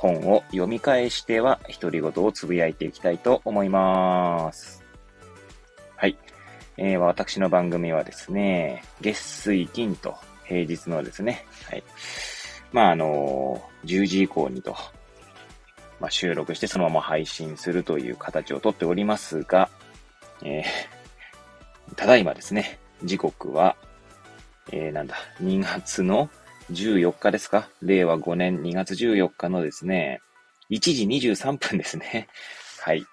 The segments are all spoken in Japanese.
本を読み返しては独り言をつぶやいていきたいと思います。はい。えー、私の番組はですね、月水金と平日のですね、はい。まあ、あのー、10時以降にと、まあ、収録してそのまま配信するという形をとっておりますが、えー、ただいまですね、時刻は、えー、なんだ、2月の14日ですか？令和5年2月14日のですね、1時23分ですね。はい。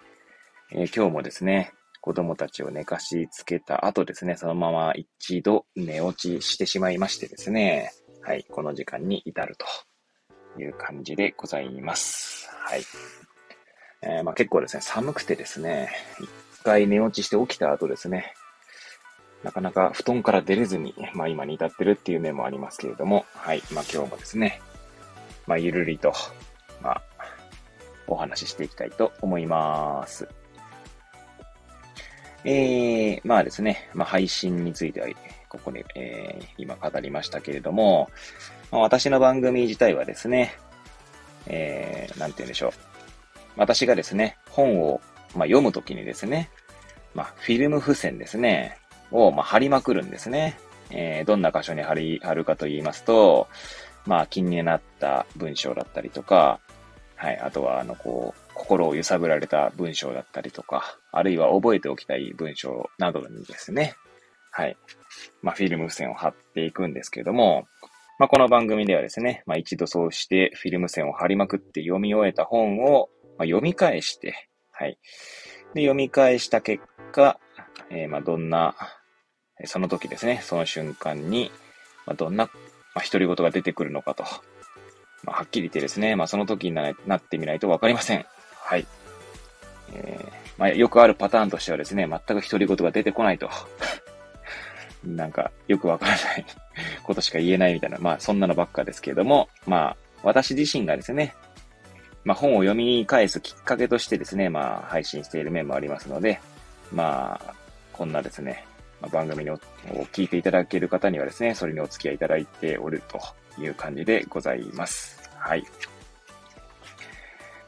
えー、今日もですね、子供たちを寝かしつけた後ですね、そのまま一度寝落ちしてしまいましてですね、はい、この時間に至るという感じでございます。はい。えー、まあ、結構ですね、寒くてですね、一回寝落ちして起きた後ですね、なかなか布団から出れずに、まあ今に至ってるっていう面もありますけれども、はい。まあ今日もですね、まあゆるりと、まあ、お話ししていきたいと思います。えー、まあですね、まあ配信については、ここで、えー、今語りましたけれども、まあ、私の番組自体はですね、えー、なんて言うんでしょう。私がですね、本を、まあ、読むときにですね、まあ、フィルム付箋ですね。を、まあ、貼りまくるんですね。えー、どんな箇所に貼り、貼るかと言いますと、まあ、気になった文章だったりとか、はい、あとは、あの、こう、心を揺さぶられた文章だったりとか、あるいは覚えておきたい文章などにですね、はい、まあ、フィルム線を貼っていくんですけれども、まあ、この番組ではですね、まあ、一度そうしてフィルム線を貼りまくって読み終えた本を、まあ、読み返して、はい。で、読み返した結果、えー、まあ、どんなその時ですね、その瞬間に、まあ、どんな、まあ、独り言が出てくるのかと。まあ、はっきり言ってですね、まあ、その時になってみないとわかりません。はい。えー、まあ、よくあるパターンとしてはですね、全く独り言が出てこないと。なんか、よくわからないことしか言えないみたいな、まあ、そんなのばっかですけれども、まあ、私自身がですね、まあ、本を読み返すきっかけとしてですね、まあ、配信している面もありますので、まあ、こんなですね、ま番組を聞いていただける方にはですね、それにお付き合いいただいておるという感じでございます。はい。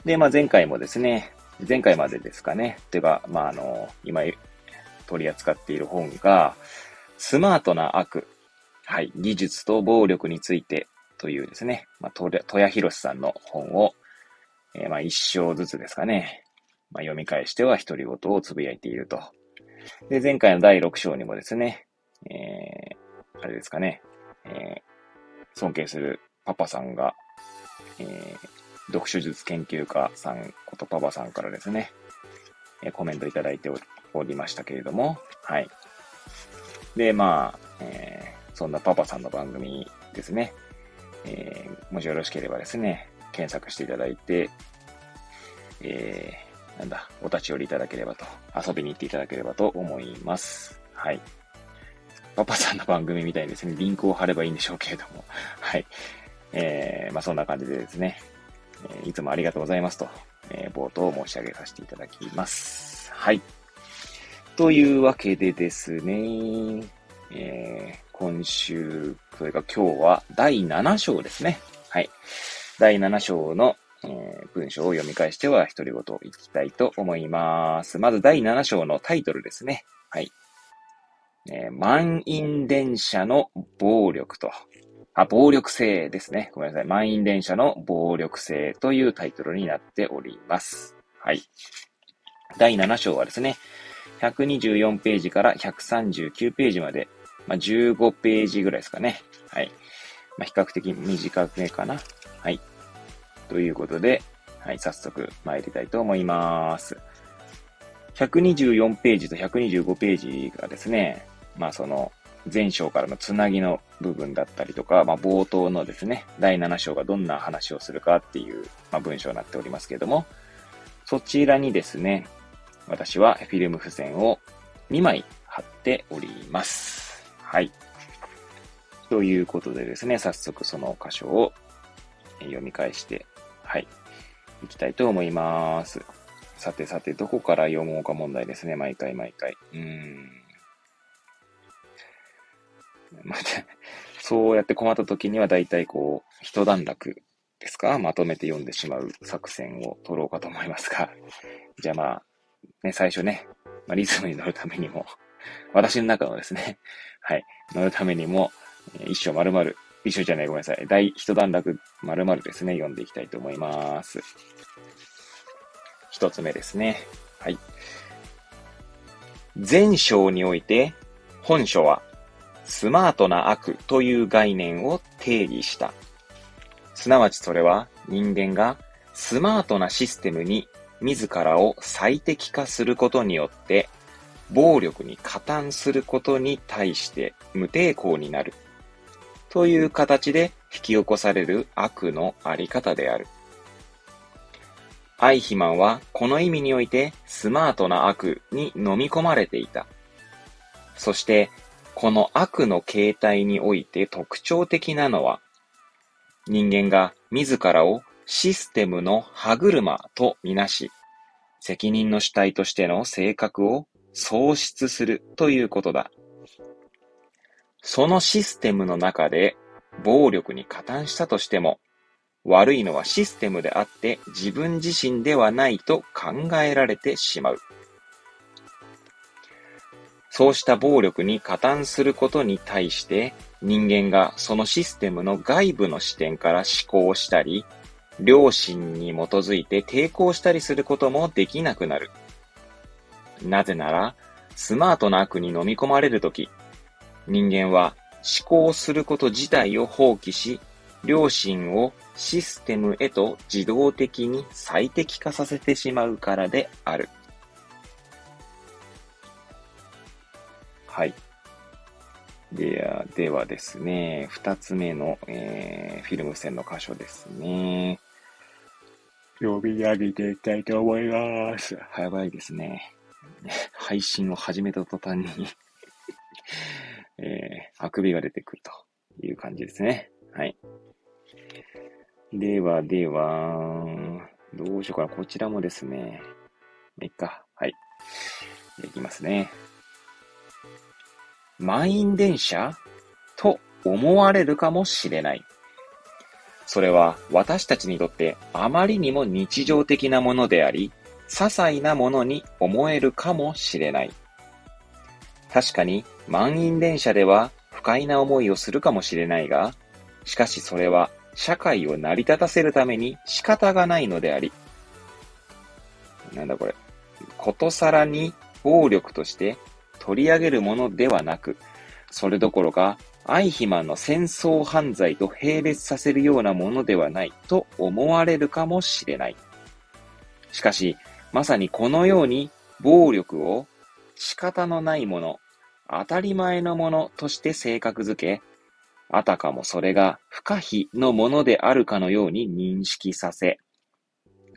で、まあ、前回もですね、前回までですかね、ていうか、まあ、あの、今取り扱っている本が、スマートな悪、はい、技術と暴力についてというですね、まあ、戸谷博さんの本を、えー、まあ、一章ずつですかね、まあ、読み返しては独り言をつぶやいているとで、前回の第6章にもですね、えー、あれですかね、えー、尊敬するパパさんが、えー、読書術研究家さんことパパさんからですね、え、コメントいただいておりましたけれども、はい。で、まあ、えー、そんなパパさんの番組ですね、えー、もしよろしければですね、検索していただいて、えー、なんだ、お立ち寄りいただければと、遊びに行っていただければと思います。はい。パパさんの番組みたいにですね、リンクを貼ればいいんでしょうけれども、はい。えー、まあそんな感じでですね、えー、いつもありがとうございますと、えー、冒頭申し上げさせていただきます。はい。というわけでですね、えー、今週、それから今日は第7章ですね。はい。第7章のえー、文章を読み返しては独り言をいきたいと思います。まず第7章のタイトルですね。はい。えー、満員電車の暴力と、あ、暴力性ですね。ごめんなさい。満員電車の暴力性というタイトルになっております。はい。第7章はですね、124ページから139ページまで、まあ、15ページぐらいですかね。はい。まあ、比較的短めかな。はい。ということで、はい、早速参りたいと思います。124ページと125ページがですね、まあその前章からのつなぎの部分だったりとか、まあ冒頭のですね、第7章がどんな話をするかっていう、まあ、文章になっておりますけれども、そちらにですね、私はフィルム付箋を2枚貼っております。はい。ということでですね、早速その箇所を読み返して、はい、いきたいと思います。さてさて、どこから読もうか問題ですね、毎回毎回。うーん。また、そうやって困った時には大体こう、一段落ですか？まとめて読んでしまう作戦を取ろうかと思いますが。じゃあまあ、ね、最初ね、まあ、リズムに乗るためにも、私の中のですね、はい、乗るためにも、一章丸々、一章じゃない、ごめんなさい。第一段落丸々ですね、読んでいきたいと思います。一つ目ですね。はい。前章において、本書は、スマートな悪という概念を定義した。すなわちそれは人間がスマートなシステムに自らを最適化することによって暴力に加担することに対して無抵抗になるという形で引き起こされる悪のあり方である。アイヒマンはこの意味においてスマートな悪に飲み込まれていた。そしてこの悪の形態において特徴的なのは人間が自らをシステムの歯車とみなし責任の主体としての性格を喪失するということだ。そのシステムの中で暴力に加担したとしても、悪いのはシステムであって自分自身ではないと考えられてしまう。そうした暴力に加担することに対して人間がそのシステムの外部の視点から思考したり、良心に基づいて抵抗したりすることもできなくなる。なぜなら、スマートな悪に飲み込まれるとき、人間は思考すること自体を放棄し、良心をシステムへと自動的に最適化させてしまうからである。はい。では、ではですね、二つ目の、えー、フィルム線の箇所ですね。読み上げていきたいと思います。やばいですね。配信を始めた途端にえー、あくびが出てくるという感じですね。はい。では、では、どうしようかな。こちらもですね。いっか。はい。いきますね。満員電車？と思われるかもしれない。それは私たちにとってあまりにも日常的なものであり、些細なものに思えるかもしれない。確かに満員電車では不快な思いをするかもしれないが、しかしそれは社会を成り立たせるために仕方がないのであり、なんだこれ、ことさらに暴力として取り上げるものではなく、それどころか、アイヒマンの戦争犯罪と並列させるようなものではないと思われるかもしれない。しかし、まさにこのように暴力を仕方のないもの、当たり前のものとして性格づけ、あたかもそれが不可避のものであるかのように認識させ、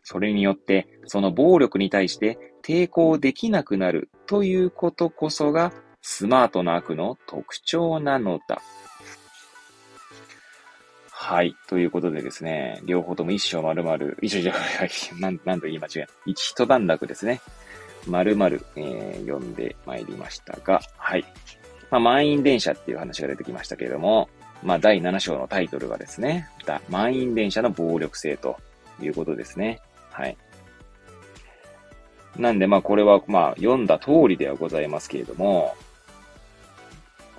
それによってその暴力に対して抵抗できなくなるということこそがスマートな悪の特徴なのだ。はい。ということでですね、両方とも一章丸々、一章じゃない、なん、なんと言い間違え。一一段落ですね。丸々、えー、読んでまいりましたが、はい。まあ、満員電車っていう話が出てきましたけれども、まあ、第7章のタイトルがですね、満員電車の暴力性ということですね。はい。なんで、まあ、これは、まあ、読んだ通りではございますけれども、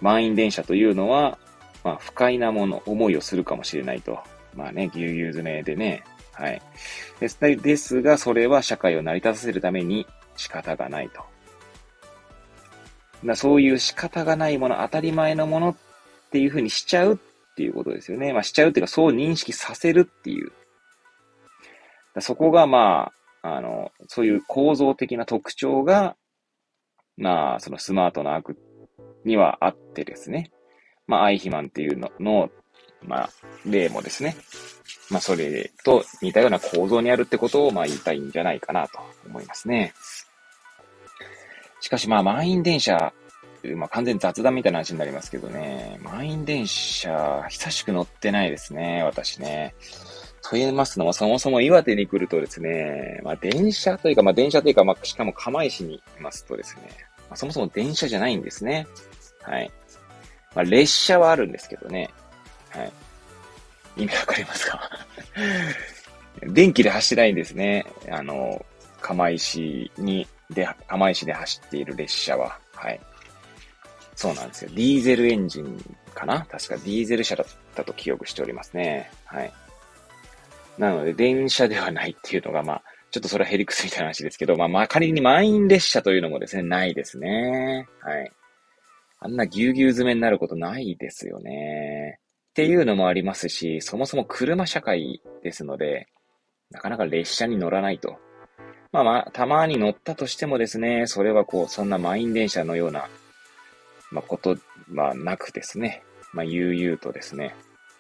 満員電車というのは、まあ、不快なもの、思いをするかもしれないと。まあね、ぎゅうぎゅう詰めでね。はい。です。ですが、それは社会を成り立たせるために仕方がないと。だそういう仕方がないもの、当たり前のものっていうふうにしちゃうっていうことですよね。まあ、しちゃうっていうか、そう認識させるっていう。そこが、まあ、あの、そういう構造的な特徴が、まあ、そのスマートな悪にはあってですね。まあ、アイヒマンっていうのの、まあ、例もですね。まあ、それと似たような構造にあるってことを、まあ、言いたいんじゃないかなと思いますね。しかしまあ満員電車、まあ完全雑談みたいな話になりますけどね、満員電車、久しく乗ってないですね、私ね。と言いますのも、そもそも岩手に来るとですね、まあ電車というか、まあ電車というか、まあしかも釜石にいますとですね、まあ、そもそも電車じゃないんですね。はい。まあ列車はあるんですけどね。はい。意味わかりますか？電気で走らないんですね。あの、釜石に、で、釜石で走っている列車は。はい。そうなんですよ。ディーゼルエンジンかな？確かディーゼル車だったと記憶しておりますね。はい。なので、電車ではないっていうのが、まあ、ちょっとそれはヘリクスみたいな話ですけど、まあ、まあ、仮に満員列車というのもですね、ないですね。はい。あんなぎゅうぎゅう詰めになることないですよね。っていうのもありますし、そもそも車社会ですので、なかなか列車に乗らないと。まあまあ、たまに乗ったとしてもですね、それはこう、そんな満員電車のような、まあ、こと、まあ、なくですね、まあ、悠々とですね、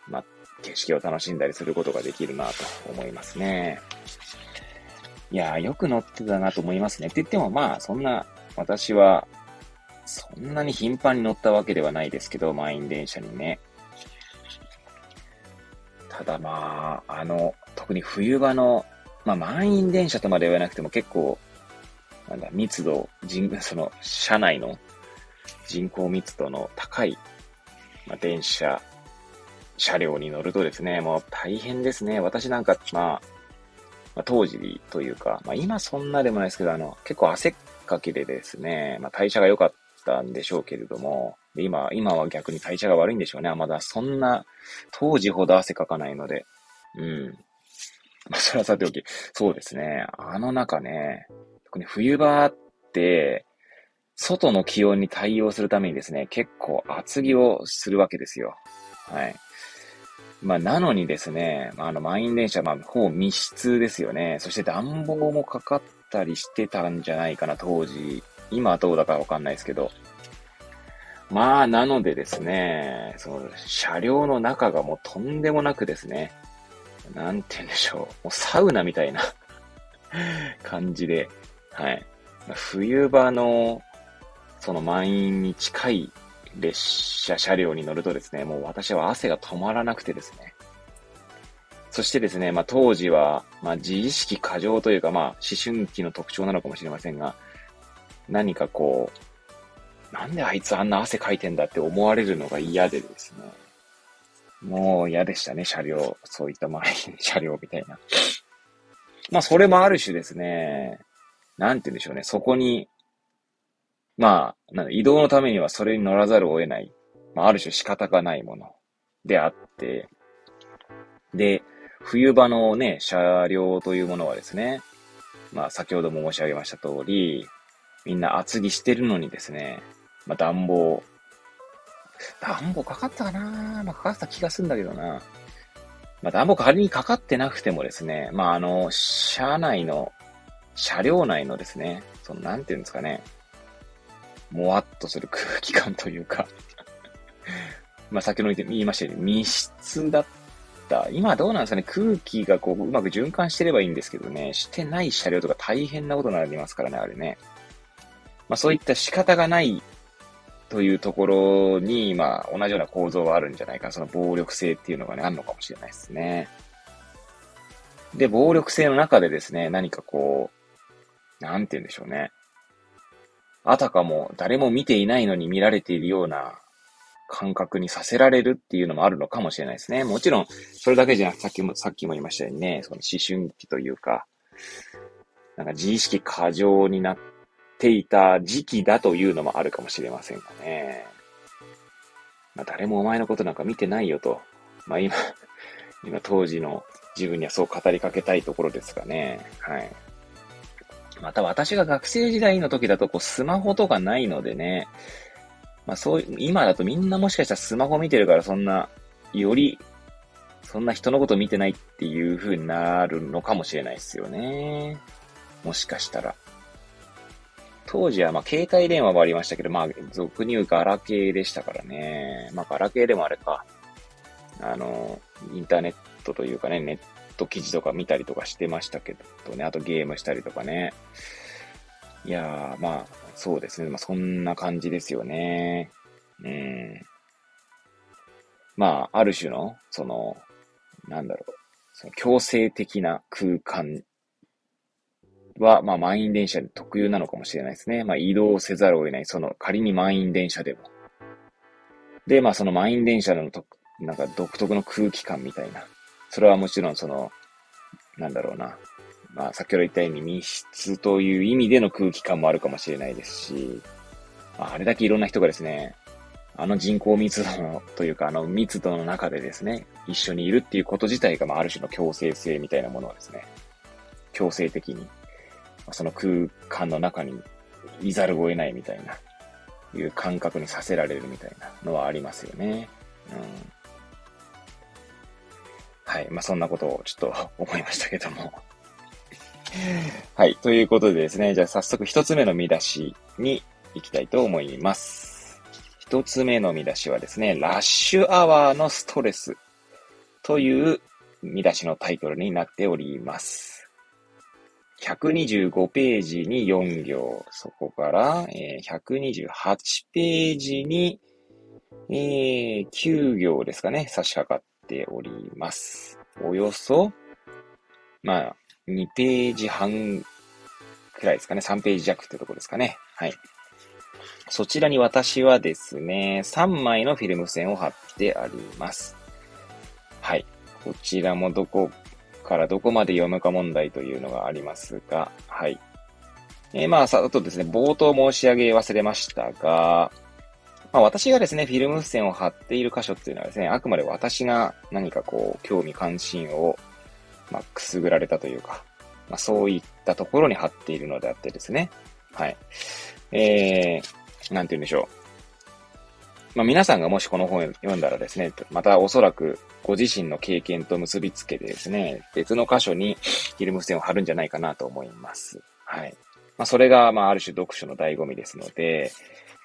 まあ、景色を楽しんだりすることができるなと思いますね。いやー、よく乗ってたなと思いますね。って言ってもまあ、そんな、私は、そんなに頻繁に乗ったわけではないですけど、満員電車にね。ただまあ、あの、特に冬場の、まあ満員電車とまで言わなくても結構、なんだ、密度、人、その、車内の人口密度の高い、まあ、電車車両に乗るとですね、もう大変ですね。私なんか、まあ、まあ、当時というか、まあ今そんなでもないですけど、あの、結構汗っかきでですね、まあ代謝が良かったんでしょうけれども、今、今は逆に代謝が悪いんでしょうね。まだそんな、当時ほど汗かかないので。うん。まあそれはさておき、そうですね。あの中ね、特に冬場って、外の気温に対応するためにですね、結構厚着をするわけですよ。はい。まあ、なのにですね、あ、あの、満員電車、まあ、ほぼ密室ですよね。そして暖房もかかったりしてたんじゃないかな、当時。今はどうだかわかんないですけど。まあ、なのでですね、その、車両の中がもうとんでもなくですね、なんて言うんでしょう。もうサウナみたいな 感じで、はい。冬場の、その満員に近い列車、車両に乗るとですね、もう私は汗が止まらなくてですね。そしてですね、まあ当時は、まあ自意識過剰というか、まあ思春期の特徴なのかもしれませんが、何かこう、なんであいつあんな汗かいてんだって思われるのが嫌でですね。もう嫌でしたね、車両。そういった前に 車両みたいな。まあそれもある種ですね、なんて言うんでしょうね、そこにまあ、なん移動のためにはそれに乗らざるを得ない、まあ、ある種仕方がないもの。であって、で、冬場のね、車両というものはですね、まあ先ほども申し上げました通り、みんな厚着してるのにですね、まあ暖房、暖房かかったかなまあかかった気がするんだけどな。まあ暖房仮にかかってなくてもですね、まああの、車内の、車両内のですね、そのなんていうんですかね、もわっとする空気感というか まあ先ほど言いましたように密室だった。今どうなんですかね空気がこううまく循環してればいいんですけどね、してない車両とか大変なことになりますからね、あれね。まあそういった仕方がないというところに、まあ同じような構造があるんじゃないか、その暴力性っていうのがね、あるのかもしれないですね。で、暴力性の中でですね、何かこう、なんて言うんでしょうね。あたかも誰も見ていないのに見られているような感覚にさせられるっていうのもあるのかもしれないですね。もちろん、それだけじゃなくて、さっきも、さっきも言いましたようにね、その思春期というか、なんか自意識過剰になっていた時期だというのもあるかもしれませんがね。まあ誰もお前のことなんか見てないよと。まあ今、今当時の自分にはそう語りかけたいところですがね。はい。また私が学生時代の時だとこうスマホとかないのでね、まあそう、今だとみんなもしかしたらスマホ見てるからそんな、より、そんな人のこと見てないっていう風になるのかもしれないですよね。もしかしたら。当時はまあ携帯電話もありましたけど、まあ俗に言うガラケーでしたからね。まあガラケーでもあれか。あの、インターネットというかね、ネット記事とか見たりとかしてましたけどね。あとゲームしたりとかね。いやー、まあ、そうですね。まあ、そんな感じですよね。うん。まあ、ある種の、その、なんだろう、その強制的な空間は、まあ、満員電車で特有なのかもしれないですね。まあ、移動せざるを得ない、その、仮に満員電車でも。で、まあ、その満員電車のと、なんか独特の空気感みたいな。それはもちろん、その、なんだろうな。まあ、先ほど言ったように密室という意味での空気感もあるかもしれないですし、まあ、あれだけいろんな人がですね、あの人口密度の、というか、あの密度の中でですね、一緒にいるっていうこと自体が、まあ、ある種の強制性みたいなものはですね、強制的に、その空間の中にいざるを得ないみたいな、いう感覚にさせられるみたいなのはありますよね。うん。はい。まあ、そんなことをちょっと思いましたけども。はい。ということでですね、じゃあ早速一つ目の見出しに行きたいと思います。一つ目の見出しはですね、ラッシュアワーのストレスという見出しのタイトルになっております。125ページに4行、そこから、えー、128ページに、えー、9行ですかね、差し掛かっております。およそ、まあ、2ページ半くらいですかね。3ページ弱ってとこですかね。はい。そちらに私はですね、3枚のフィルム線を貼ってあります。はい。こちらもどこからどこまで読むか問題というのがありますが、はい。えー、まあ、さ、あとですね、冒頭申し上げ忘れましたが、まあ私がですね、フィルム線を貼っている箇所っていうのはですね、あくまで私が何かこう、興味関心をまあ、くすぐられたというか、まあ、そういったところに貼っているのであってですね。はい。えー、なんて言うんでしょう。まあ、皆さんがもしこの本を読んだらですね、またおそらくご自身の経験と結びつけてですね、別の箇所にフィルム線を貼るんじゃないかなと思います。はい。まあ、それが、まあ、ある種読書の醍醐味ですので、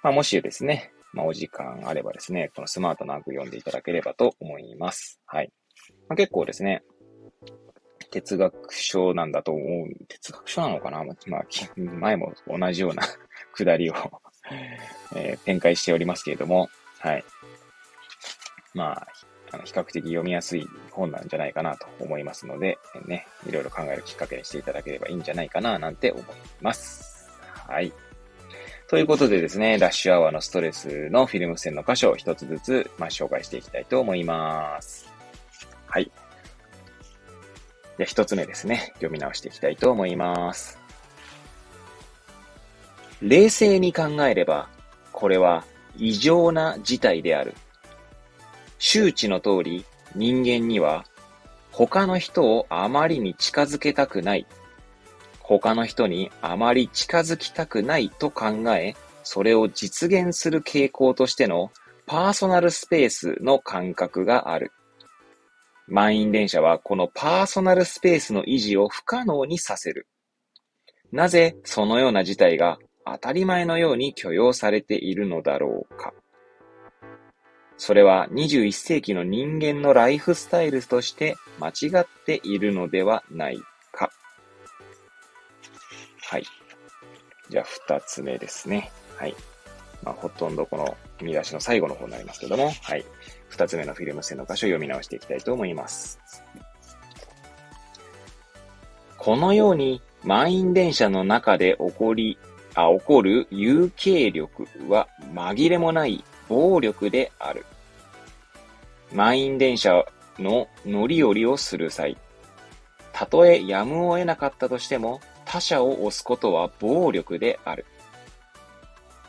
まあ、もしですね、まあ、お時間あればですね、このスマートな句読んでいただければと思います。はい。まあ、結構ですね、哲学書なんだと思う。哲学書なのかな？まあ、前も同じような くだりを えー、展開しておりますけれども、はい。まあ、あの比較的読みやすい本なんじゃないかなと思いますので、ね、いろいろ考えるきっかけにしていただければいいんじゃないかななんて思います。はい。ということでですね、ラッシュアワーのストレスのフィルム線の箇所を一つずつ、まあ、紹介していきたいと思います。はい。じゃ一つ目ですね。読み直していきたいと思います。冷静に考えれば、これは異常な事態である。周知の通り、人間には他の人をあまりに近づけたくない。他の人にあまり近づきたくないと考え、それを実現する傾向としてのパーソナルスペースの感覚がある。満員電車はこのパーソナルスペースの維持を不可能にさせる。なぜそのような事態が当たり前のように許容されているのだろうか。それは21世紀の人間のライフスタイルとして間違っているのではないか。はい。じゃあ二つ目ですね。はい。まあ、ほとんどこの見出しの最後の方になりますけども、はい。二つ目のフィルム線の箇所を読み直していきたいと思います。このように満員電車の中で起こり、起こる有形力は紛れもない暴力である。満員電車の乗り降りをする際、たとえやむを得なかったとしても他者を押すことは暴力である。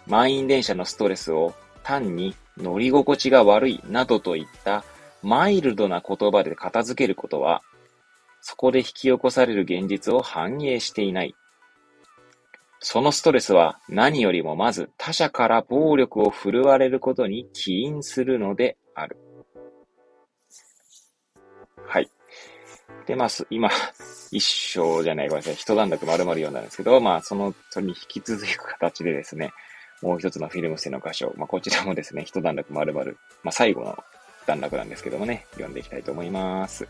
満員電車のストレスを単に乗り心地が悪いなどといったマイルドな言葉で片付けることは、そこで引き起こされる現実を反映していない。そのストレスは何よりもまず他者から暴力を振るわれることに起因するのである。はい。で、まあ、今、一章じゃない、ごめんなさい、一段落丸々読んだんですけど、まあ、その、それに引き続く形でですね、もう一つのフィルム線の箇所、まあ、こちらもですね、一段落丸々、まあ、最後の段落なんですけどもね、読んでいきたいと思います。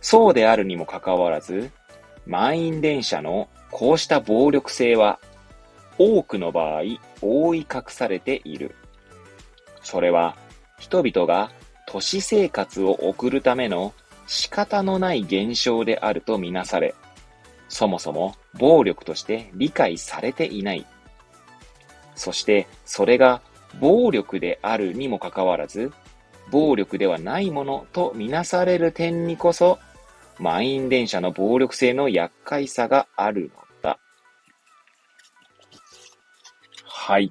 そうであるにもかかわらず、満員電車のこうした暴力性は多くの場合覆い隠されている。それは人々が都市生活を送るための仕方のない現象であるとみなされ、そもそも暴力として理解されていない。そしてそれが暴力であるにもかかわらず、暴力ではないものとみなされる点にこそ、満員電車の暴力性の厄介さがあるのだ。はい。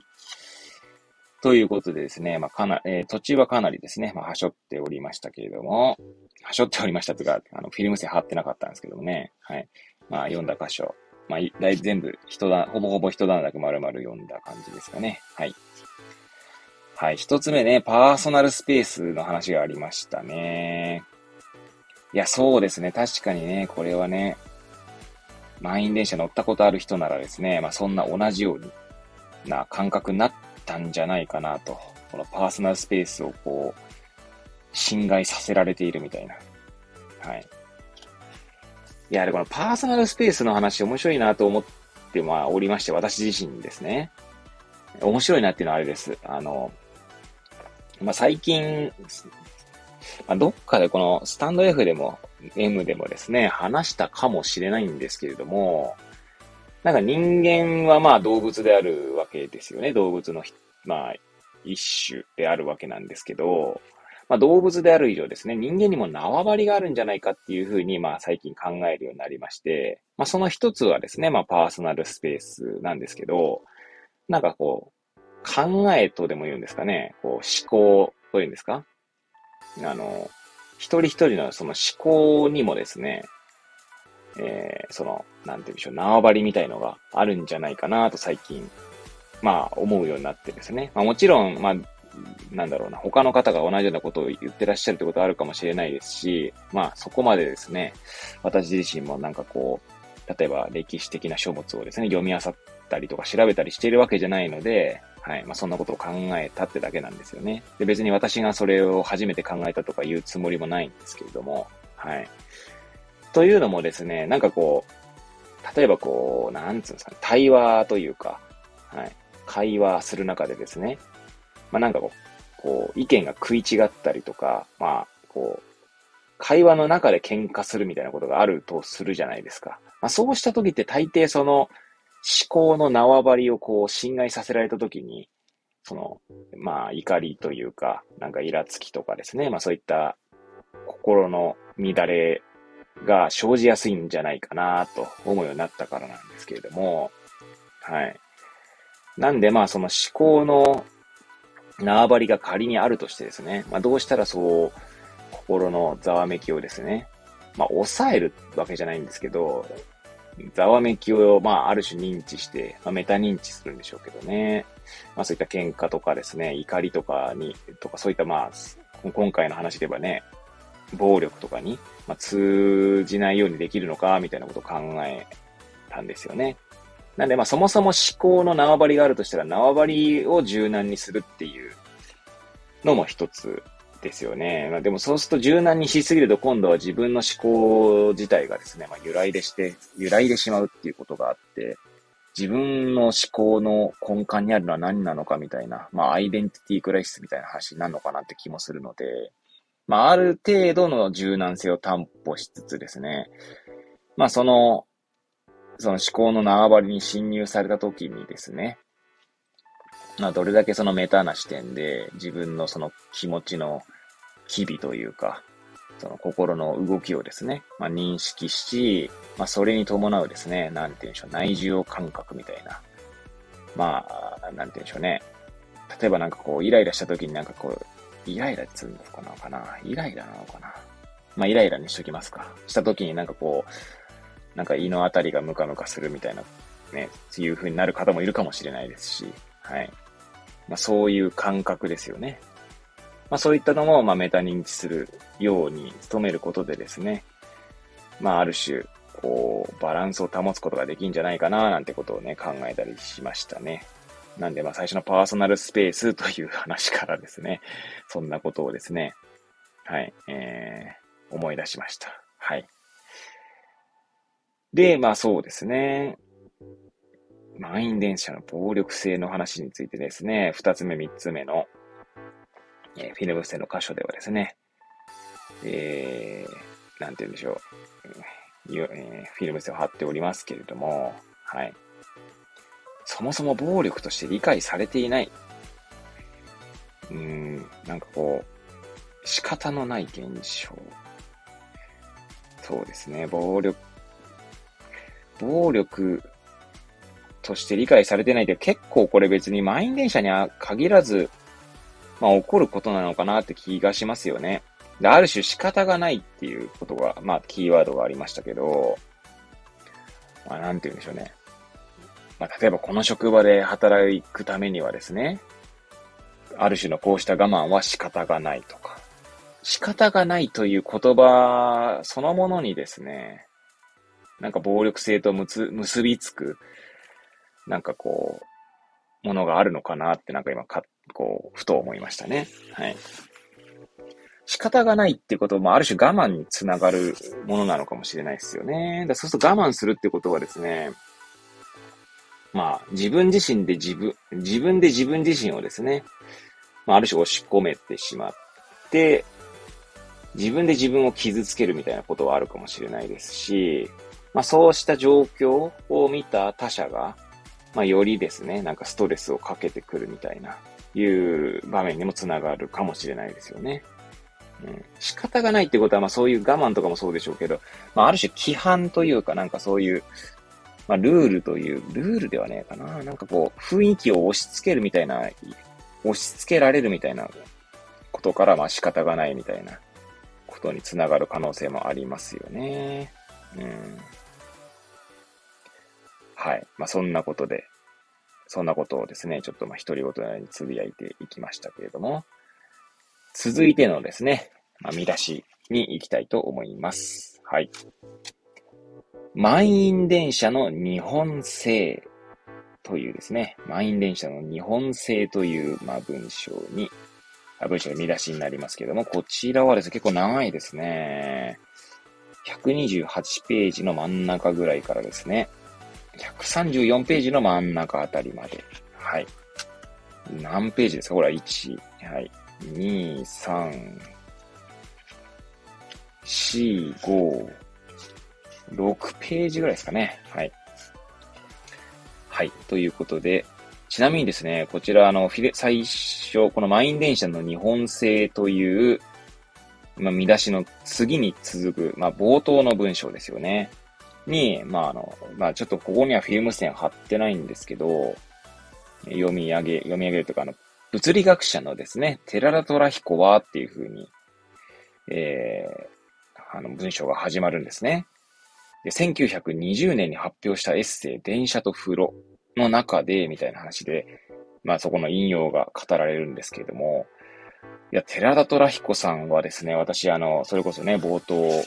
ということでですね、まあ、かな、えー、途中はかなりですね、まあ、はしょっておりましたけれども、はしょっておりましたとか、あの、フィルム線貼ってなかったんですけどもね、はい。まあ、読んだ箇所、まあ、全部、一段、ほぼほぼ一段落丸々読んだ感じですかね。はい。はい。一つ目ね、パーソナルスペースの話がありましたね。いや、そうですね。確かにね、これはね、満員電車乗ったことある人ならですね、まあそんな同じような感覚になったんじゃないかなと。このパーソナルスペースをこう、侵害させられているみたいな。はい。いや、でこのパーソナルスペースの話面白いなと思ってまあおりまして、私自身ですね。面白いなっていうのはあれです。あの、まあ、最近、まあ、どっかでこのスタンド F でも M でもですね、話したかもしれないんですけれども、なんか人間はまあ動物であるわけですよね。動物の、まあ、一種であるわけなんですけど、まあ、動物である以上ですね、人間にも縄張りがあるんじゃないかっていうふうに、まあ、最近考えるようになりまして、まあ、その一つはですね、まあ、パーソナルスペースなんですけど、なんかこう、考えとでも言うんですかね、こう思考というんですかあの、一人一人のその思考にもですね、えー、その、なんて言うんでしょう、縄張りみたいのがあるんじゃないかなと最近、まあ思うようになってですね。まあもちろん、まあ、なんだろうな、他の方が同じようなことを言ってらっしゃるってことはあるかもしれないですし、まあそこまでですね、私自身もなんかこう、例えば歴史的な書物をですね、読み漁ったりとか調べたりしているわけじゃないので、はい。まあ、そんなことを考えたってだけなんですよね。で、別に私がそれを初めて考えたとか言うつもりもないんですけれども、はい。というのもですね、なんかこう、例えばこう、なんつうんですかね、対話というか、はい。会話する中でですね、まあ、なんかこう、こう、意見が食い違ったりとか、まあ、こう、会話の中で喧嘩するみたいなことがあるとするじゃないですか。まあ、そうした時って大抵その、思考の縄張りをこう侵害させられたときに、その、まあ怒りというか、なんかイラつきとかですね、まあそういった心の乱れが生じやすいんじゃないかなと思うようになったからなんですけれども、はい。なんでまあその思考の縄張りが仮にあるとしてですね、まあどうしたらそう、心のざわめきをですね、まあ抑えるわけじゃないんですけど、ざわめきを、まあ、ある種認知して、まあ、メタ認知するんでしょうけどね。まあ、そういった喧嘩とかですね、怒りとかに、とか、そういった、まあ、今回の話で言えばね、暴力とかに、まあ、通じないようにできるのか、みたいなことを考えたんですよね。なんで、まあ、そもそも思考の縄張りがあるとしたら、縄張りを柔軟にするっていうのも一つですよね。まあ、でもそうすると柔軟にしすぎると今度は自分の思考自体がですね、まあ、揺らいでして、揺らいでしまうっていうことがあって、自分の思考の根幹にあるのは何なのかみたいな、まあ、アイデンティティクライシスみたいな話になるのかなって気もするので、まあ、ある程度の柔軟性を担保しつつですね、まあ、その、その思考の縄張りに侵入された時にですね、まあ、どれだけそのメタな視点で自分のその気持ちの機微というか、その心の動きをですね、まあ、認識し、まあ、それに伴うですね、なんて言うんでしょう、内重感覚みたいな。まあ、なんて言うんでしょうね。例えばなんかこう、イライラした時になんかこう、イライラって言うのかなイライラなのかなまあ、イライラにしときますか。した時になんかこう、なんか胃のあたりがムカムカするみたいな、ね、そういう風になる方もいるかもしれないですし、はい。まあ、そういう感覚ですよね。まあ、そういったのも、まあ、メタ認知するように努めることでですね、まあ、ある種、こう、バランスを保つことができるんじゃないかな、なんてことをね、考えたりしましたね。なんで、まあ、最初のパーソナルスペースという話からですね、そんなことをですね、はい、えー、思い出しました。はい。で、まあそうですね。満員電車の暴力性の話についてですね、二つ目、三つ目の、えー、フィルムステの箇所ではですね、えー、なんて言うんでしょう、えー、フィルムステを貼っておりますけれども、はい。そもそも暴力として理解されていない。うん、なんかこう、仕方のない現象。そうですね、暴力、暴力として理解されてないって結構これ別に満員電車には限らず、まあ起こることなのかなって気がしますよね。で、ある種仕方がないっていうことが、まあキーワードがありましたけど、まあなんて言うんでしょうね。まあ例えばこの職場で働くためにはですね、ある種のこうした我慢は仕方がないとか、仕方がないという言葉そのものにですね、なんか暴力性と結びつくなんかこう、ものがあるのかなってなんか今か、こう、ふと思いましたね。はい。仕方がないってこともある種我慢につながるものなのかもしれないですよね。だそうすると我慢するってことはですね、まあ、自分自身で自分、自分で自分自身をですね、まあ、ある種押し込めてしまって、自分で自分を傷つけるみたいなことはあるかもしれないですし、まあそうした状況を見た他者が、まあ、よりですね、なんかストレスをかけてくるみたいな、いう場面にもつながるかもしれないですよね。うん、仕方がないってことは、まあそういう我慢とかもそうでしょうけど、まあある種規範というか、なんかそういう、まあルールという、ルールではねえかな。なんかこう、雰囲気を押し付けるみたいな、押し付けられるみたいなことから、まあ仕方がないみたいなことにつながる可能性もありますよね。うん。はい。まあ、そんなことで、そんなことをですね、ちょっとまあ、独り言のようにつぶやいていきましたけれども、続いてのですね、まあ、見出しに行きたいと思います。はい。満員電車の日本製というですね、満員電車の日本製という、ま、文章に、あ文章の見出しになりますけれども、こちらはですね、結構長いですね。128ページの真ん中ぐらいからですね、134ページの真ん中あたりまで。はい。何ページですか？これは1、はい。2、3、4、5、6ページぐらいですかね。はい。はい。ということで、ちなみにですね、こちら、あの、フィレ、最初、この満員電車の日本製という、まあ、見出しの次に続く、まあ、冒頭の文章ですよね。に、まあ、あの、まあ、ちょっとここにはフィルム線貼ってないんですけど、読み上げ、読み上げるとか、あの、物理学者のですね、テララトラヒコはっていう風に、えー、あの、文章が始まるんですね。で、1920年に発表したエッセイ、電車と風呂の中で、みたいな話で、まあそこの引用が語られるんですけれども、いや、寺田虎彦さんはですね、私、あの、それこそね、冒頭、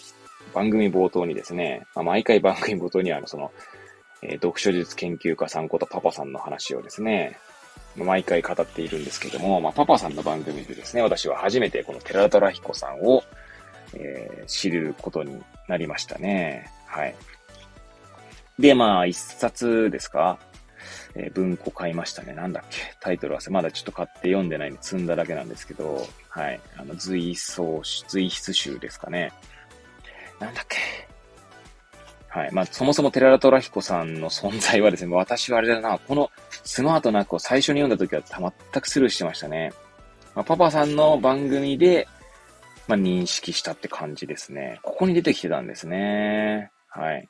番組冒頭にですね、まあ、毎回番組冒頭には、その、えー、読書術研究家さんことパパさんの話をですね、毎回語っているんですけども、まあ、パパさんの番組でですね、私は初めてこの寺田虎彦さんを、えー、知ることになりましたね。はい。で、まあ、一冊ですか？えー、文庫買いましたね。なんだっけ？タイトルはまだちょっと買って読んでないんで積んだだけなんですけど、はい。あの、随想、随筆集ですかね。なんだっけ？はい。まあ、そもそも寺田虎彦さんの存在はですね、私はあれだな、このスマートな句を最初に読んだ時は全くスルーしてましたね。まあ、パパさんの番組で、まあ、認識したって感じですね。ここに出てきてたんですね。はい。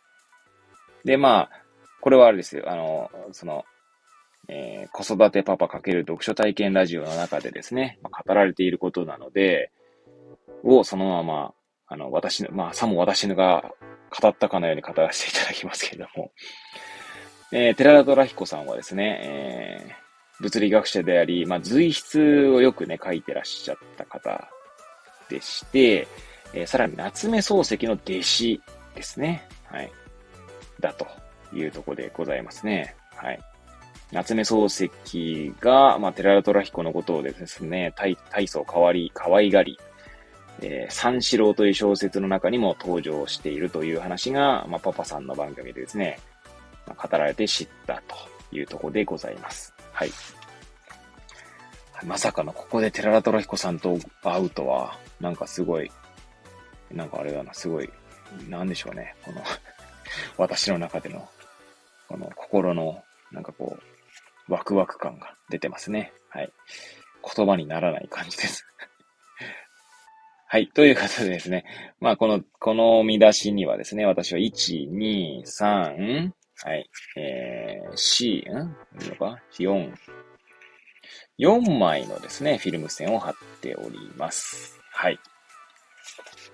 で、まあ、これはあれですよ。あの、その、えー、子育てパパかける読書体験ラジオの中でですね、まあ、語られていることなので、をそのままあの、私の、まあ、さも私のが語ったかのように語らせていただきますけれども、えー、寺田虎彦さんはですね、えー、物理学者であり、まあ、随筆をよくね、書いてらっしゃった方でして、えー、さらに夏目漱石の弟子ですね。はい。だというところでございますね。はい。夏目漱石が、まあ、寺田虎彦のことをですね、大、層変わり、可愛がり、えー、三四郎という小説の中にも登場しているという話が、まあ、パパさんの番組でですね、まあ、語られて知ったというところでございます。はい。まさかのここで寺田虎彦さんと会うとは、なんかすごい、なんかあれだな、すごい、なんでしょうね、この 私の中での、この心の、なんかこう、ワクワク感が出てますね。はい。言葉にならない感じですはい。ということでですね。まあ、この、この見出しにはですね、私は1、2、3、はい、えー、C、んいいのか ?4、4枚のですね、フィルム線を貼っております。はい。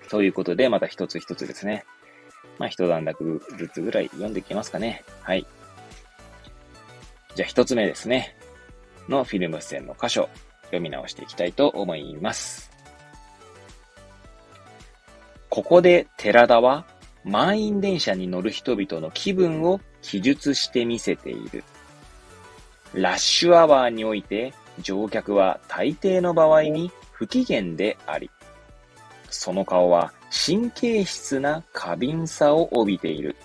ということで、また一つ一つですね。まあ、一段落ずつぐらい読んでいきますかね。はい。じゃあ一つ目ですね。のフィルム線の箇所、読み直していきたいと思います。ここで寺田は満員電車に乗る人々の気分を記述してみせている。ラッシュアワーにおいて乗客は大抵の場合に不機嫌であり、その顔は神経質な過敏さを帯びている。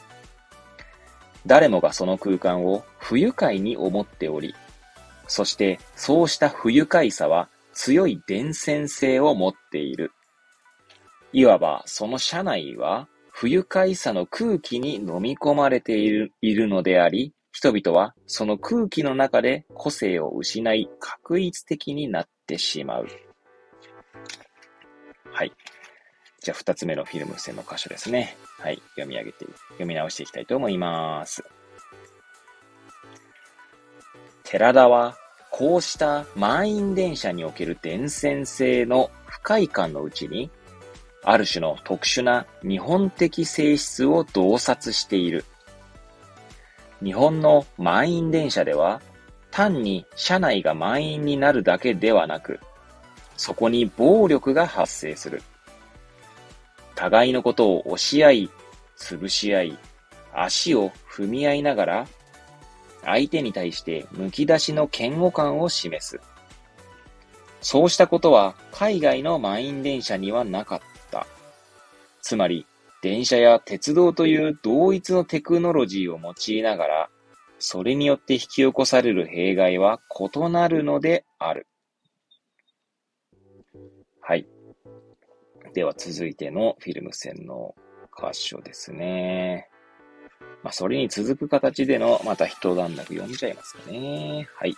誰もがその空間を不愉快に思っており、そしてそうした不愉快さは強い伝染性を持っている。いわばその車内は不愉快さの空気に飲み込まれているいるのであり、人々はその空気の中で個性を失い、確一的になってしまう。はい。じゃあ、二つ目のフィルム線の箇所ですね。はい。読み上げて、読み直していきたいと思います。寺田は、こうした満員電車における伝染性の不快感のうちに、ある種の特殊な日本的性質を洞察している。日本の満員電車では、単に車内が満員になるだけではなく、そこに暴力が発生する。互いのことを押し合い、潰し合い、足を踏み合いながら、相手に対して剥き出しの嫌悪感を示す。そうしたことは海外の満員電車にはなかった。つまり、電車や鉄道という同一のテクノロジーを用いながら、それによって引き起こされる弊害は異なるのである。はい。では続いてのフィルム線の箇所ですね。まあ、それに続く形での、また一段落読んじゃいますかね。はい。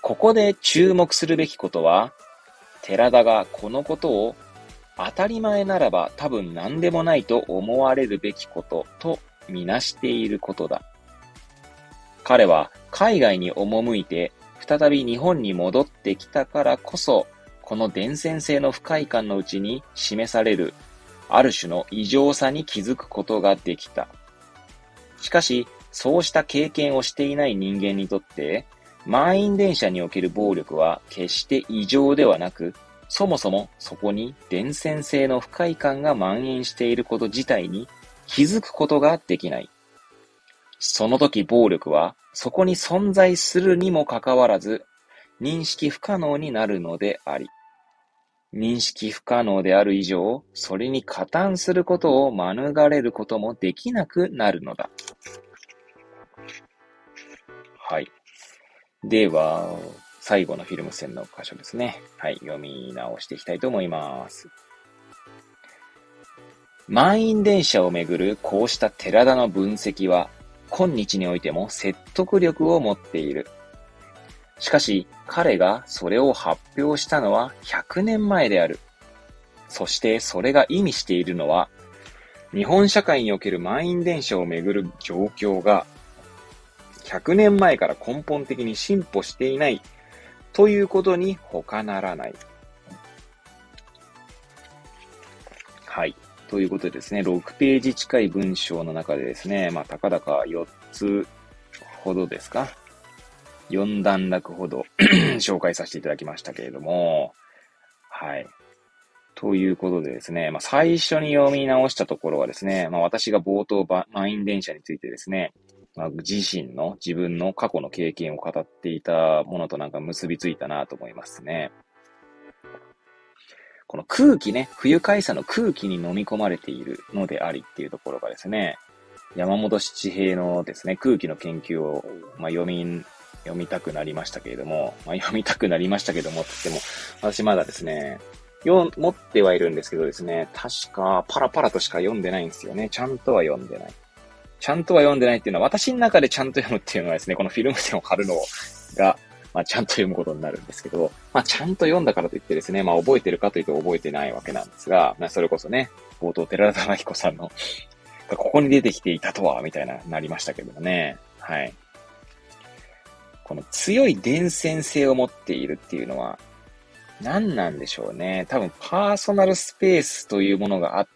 ここで注目するべきことは、寺田がこのことを当たり前ならば多分何でもないと思われるべきこととみなしていることだ。彼は海外に赴いて再び日本に戻ってきたからこそこの伝染性の不快感のうちに示される、ある種の異常さに気づくことができた。しかし、そうした経験をしていない人間にとって、満員電車における暴力は決して異常ではなく、そもそもそこに伝染性の不快感が蔓延していること自体に気づくことができない。その時暴力はそこに存在するにもかかわらず認識不可能になるのであり、認識不可能である以上、それに加担することを免れることもできなくなるのだ。はい。では、最後のフィルム線の箇所ですね。はい、読み直していきたいと思います。満員電車をめぐるこうした寺田の分析は、今日においても説得力を持っている。しかし、彼がそれを発表したのは100年前である。そしてそれが意味しているのは、日本社会における満員電車をめぐる状況が、100年前から根本的に進歩していないということに他ならない。はい。ということでですね、6ページ近い文章の中でですね、まあ、たかだか4つほどですか？4段落ほど 紹介させていただきましたけれども、はい。ということでですね、まあ、最初に読み直したところはですね、まあ、私が冒頭満員電車についてですね、まあ、自身の自分の過去の経験を語っていたものとなんか結びついたなと思いますね。この空気ね、不愉快さの空気に飲み込まれているのでありっていうところがですね、山本七平のですね、空気の研究を、まあ、読み、読みたくなりましたけれども、まあ、読みたくなりましたけどもって言っても、私まだですね、よ、持ってはいるんですけどですね、確かパラパラとしか読んでないんですよね。ちゃんとは読んでない。ちゃんとは読んでないっていうのは、私の中でちゃんと読むっていうのはですね、このフィルム線を貼るのが、まあ、ちゃんと読むことになるんですけど、まあ、ちゃんと読んだからといってですね、まあ、覚えてるかというと覚えてないわけなんですが、まあ、それこそね、冒頭寺田真彦さんのここに出てきていたとは、みたいな、なりましたけどね。はい。この強い伝染性を持っているっていうのは、何なんでしょうね。多分、パーソナルスペースというものがあっ、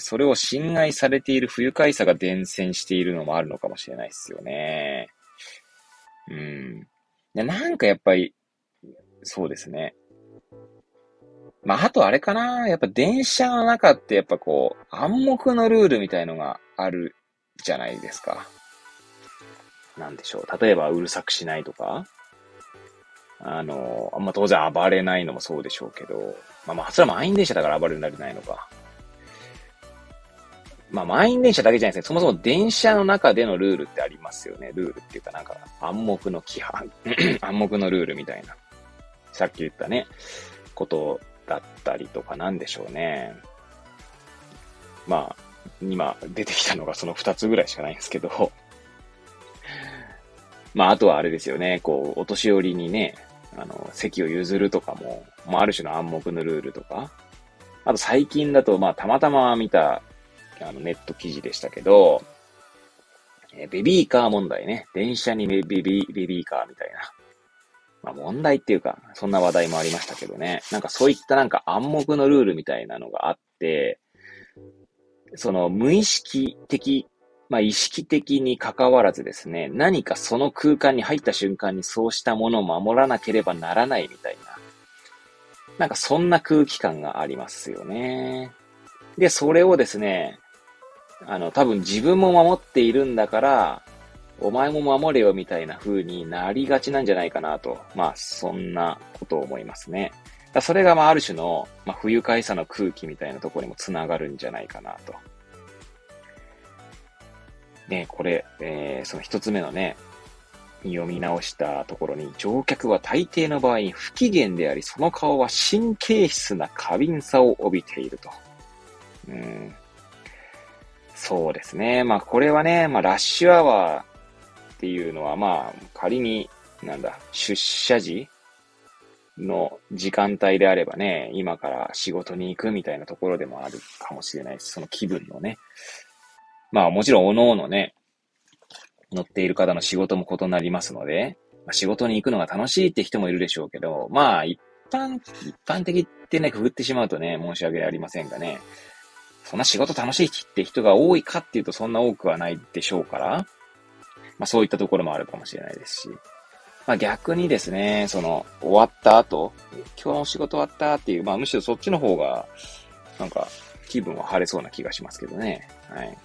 それを侵害されている不愉快さが伝染しているのもあるのかもしれないですよね。うん。なんかやっぱり、そうですね。まあ、あとあれかな。やっぱ電車の中ってやっぱこう、暗黙のルールみたいのがあるじゃないですか。なんでしょう。例えばうるさくしないとか。あの、まあ、当然暴れないのもそうでしょうけど。まあまあ、それは満員電車だから暴れられないのか。まあ、満員電車だけじゃないですね。そもそも電車の中でのルールってありますよね。ルールっていうかなんか暗黙の規範 暗黙のルールみたいな。さっき言ったね、ことだったりとかなんでしょうね。まあ、今出てきたのがその2つぐらいしかないんですけど まあ、あとはあれですよね。こう、お年寄りにね、あの、席を譲るとかも、まあ、ある種の暗黙のルールとか。あと最近だと、まあ、たまたま見た、あの、ネット記事でしたけど、えベビーカー問題ね。電車にベビー、ベビーカーみたいな。まあ問題っていうか、そんな話題もありましたけどね。なんかそういったなんか暗黙のルールみたいなのがあって、その無意識的、まあ意識的に関わらずですね、何かその空間に入った瞬間にそうしたものを守らなければならないみたいな。なんかそんな空気感がありますよね。で、それをですね、あの、多分自分も守っているんだから、お前も守れよみたいな風になりがちなんじゃないかなと。まあ、そんなことを思いますね。だそれが、まあ、ある種の、まあ、不愉快さの空気みたいなところにもつながるんじゃないかなと。ね、これ、えー、その一つ目のね、読み直したところに、乗客は大抵の場合不機嫌であり、その顔は神経質な過敏さを帯びていると。うん、そうですね。まあこれはね、まあラッシュアワーっていうのは、まあ仮に、なんだ、出社時の時間帯であればね、今から仕事に行くみたいなところでもあるかもしれないし、その気分のね。まあもちろん、おののね、乗っている方の仕事も異なりますので、まあ、仕事に行くのが楽しいって人もいるでしょうけど、まあ一般、一般的ってね、くぐってしまうとね、申し訳ありませんがね、そんな仕事楽しいって人が多いかっていうとそんな多くはないでしょうから、まあそういったところもあるかもしれないですし、まあ逆にですね、その終わった後、今日の仕事終わったっていう、まあむしろそっちの方が、なんか気分は晴れそうな気がしますけどね。はい。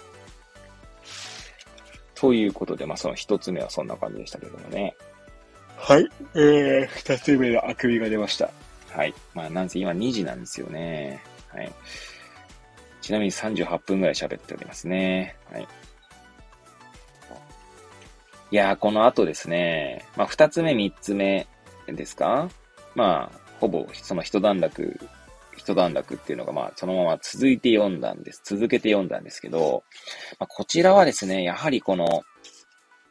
ということで、まあその一つ目はそんな感じでしたけどもね。はい。えー、二つ目のあくびが出ました。はい。まあなんせ今2時なんですよね。はい。ちなみに38分ぐらい喋っておりますね。はい。いやー、この後ですね、まあ、二つ目、三つ目ですか？まあ、ほぼ、その一段落、一段落っていうのが、まあ、そのまま続いて読んだんです。続けて読んだんですけど、まあ、こちらはですね、やはりこの、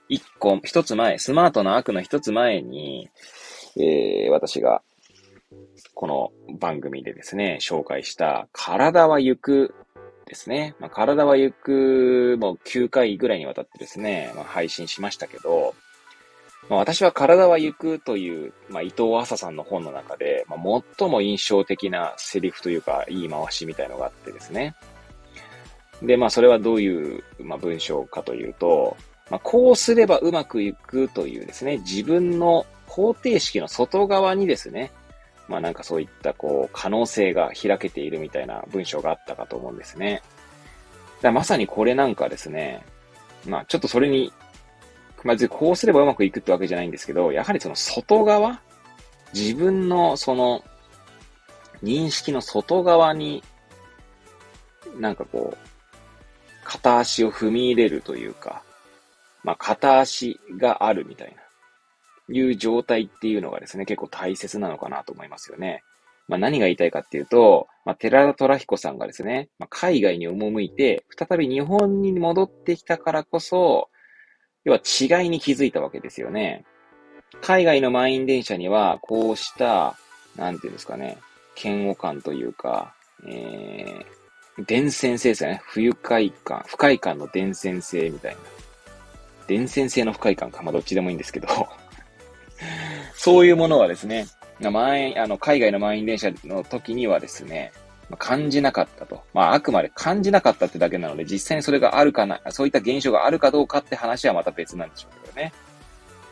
一個、一つ前、スマートな悪の一つ前に、えー、私が、この番組でですね、紹介した、体は行くですね。まあ、体は行くもう9回ぐらいにわたってですね、まあ、配信しましたけど、まあ、私は体は行くという、まあ、伊藤浅さんの本の中で、まあ、最も印象的なセリフというか、言い回しみたいのがあってですね。で、まあ、それはどういう、まあ、文章かというと、まあ、こうすればうまくいくというですね、自分の方程式の外側にですね、まあなんかそういったこう可能性が開けているみたいな文章があったかと思うんですね。だまさにこれなんかですね、まあちょっとそれに、まずこうすればうまくいくってわけじゃないんですけど、やはりその外側、自分のその、認識の外側に、なんかこう、片足を踏み入れるというか、まあ、片足があるみたいな、いう状態っていうのがですね、結構大切なのかなと思いますよね。まあ、何が言いたいかっていうと、まあ、寺田虎彦さんがですね、まあ、海外に赴いて、再び日本に戻ってきたからこそ、要は違いに気づいたわけですよね。海外の満員電車には、こうした、なんていうんですかね、嫌悪感というか、えー、伝染性ですよね。不愉快感、不快感の伝染性みたいな。伝染性の不快感か、まあ、どっちでもいいんですけどそういうものはですね、満員、あの、海外の満員電車の時にはですね、感じなかったと。まあ、あくまで感じなかったってだけなので、実際にそれがあるかな、そういった現象があるかどうかって話はまた別なんでしょうけどね。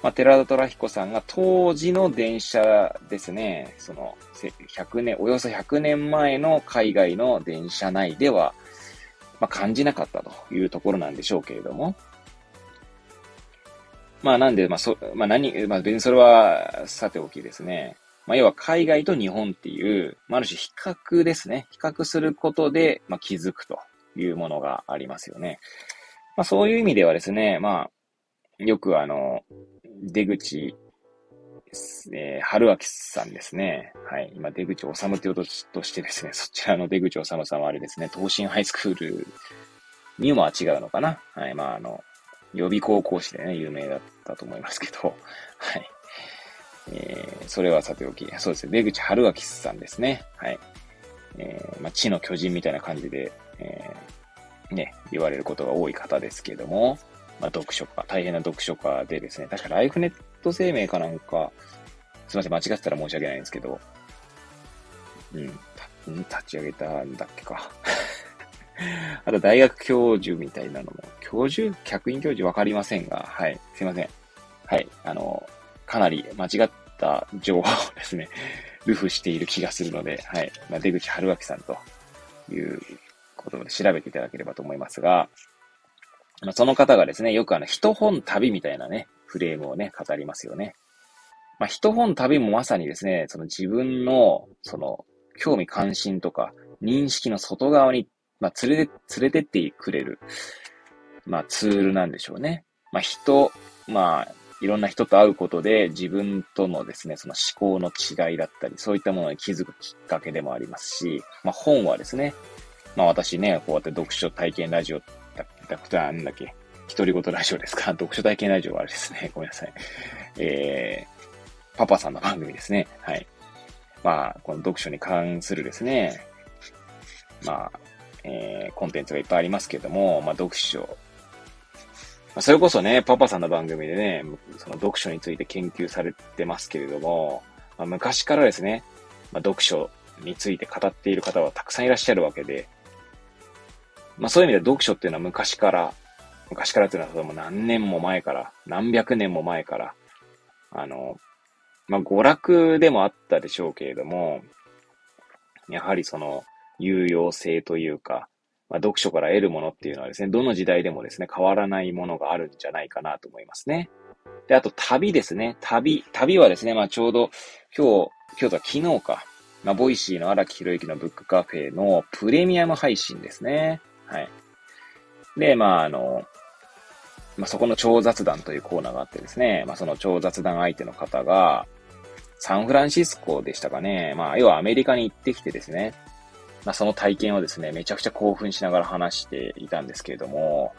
まあ、寺田虎彦さんが当時の電車ですね、その、100年、およそ100年前の海外の電車内では、まあ、感じなかったというところなんでしょうけれども。まあ、なんで、まあ、そ、まあ、何、まあ、別にそれは、さておきですね。まあ、要は海外と日本っていう、まあ、ある種比較ですね。比較することで、まあ、気づくというものがありますよね。まあ、そういう意味ではですね、まあ、よくあの、出口、えー、春明さんですね。はい。今、出口治というととしてですね、そちらの出口治さんはあれですね、東進ハイスクールにもは違うのかな。はい。まあ、あの、予備高校師でね、有名だったと思いますけど、はい。えー、それはさておき、そうですね、出口春明さんですね。はい。えー、まあ、地の巨人みたいな感じで、えー、ね、言われることが多い方ですけども、まあ、読書家、大変な読書家でですね、確かライフネット生命かなんか、すいません、間違ってたら申し訳ないんですけど、うん、立ち上げたんだっけか。あと大学教授みたいなのも、教授客員教授わかりませんが、はい、すいません。はい、あの、かなり間違った情報をですね、ルフしている気がするので、はい。まあ、出口春明さんということで調べていただければと思いますが、まあ、その方がですね、よくあの、一本旅みたいなね、フレームをね、語りますよね。まあ、一本旅もまさにですね、その自分の、その、興味関心とか、認識の外側に、まあ、連れて、連れてってくれる、まあ、ツールなんでしょうね。まあ、人、まあ、いろんな人と会うことで自分とのですね、その思考の違いだったり、そういったものに気づくきっかけでもありますし、まあ本はですね、まあ私ね、こうやって読書体験ラジオだったことはなんだっけ、独り言ラジオですか？読書体験ラジオはあれですね。ごめんなさい。えー、パパさんの番組ですね。はい。まあ、この読書に関するですね、まあ、えー、コンテンツがいっぱいありますけども、まあ、読書。まそれこそね、パパさんの番組でね、その読書について研究されてますけれども、まあ、昔からですね、まあ、読書について語っている方はたくさんいらっしゃるわけで、まあそういう意味で読書っていうのは昔から、昔からっていうのはもう何年も前から、何百年も前から、あの、まあ娯楽でもあったでしょうけれども、やはりその有用性というか、まあ、読書から得るものっていうのはですね、どの時代でもですね、変わらないものがあるんじゃないかなと思いますね。で、あと旅ですね。旅。旅はですね、まあちょうど今日、今日とは昨日か。まあ、 Voicy の荒木博行のブックカフェのプレミアム配信ですね。はい。で、まああの、まあそこの超雑談というコーナーがあってですね、まあその超雑談相手の方が、サンフランシスコでしたかね。まあ要はアメリカに行ってきてですね、まあ、その体験をですね、めちゃくちゃ興奮しながら話していたんですけれども、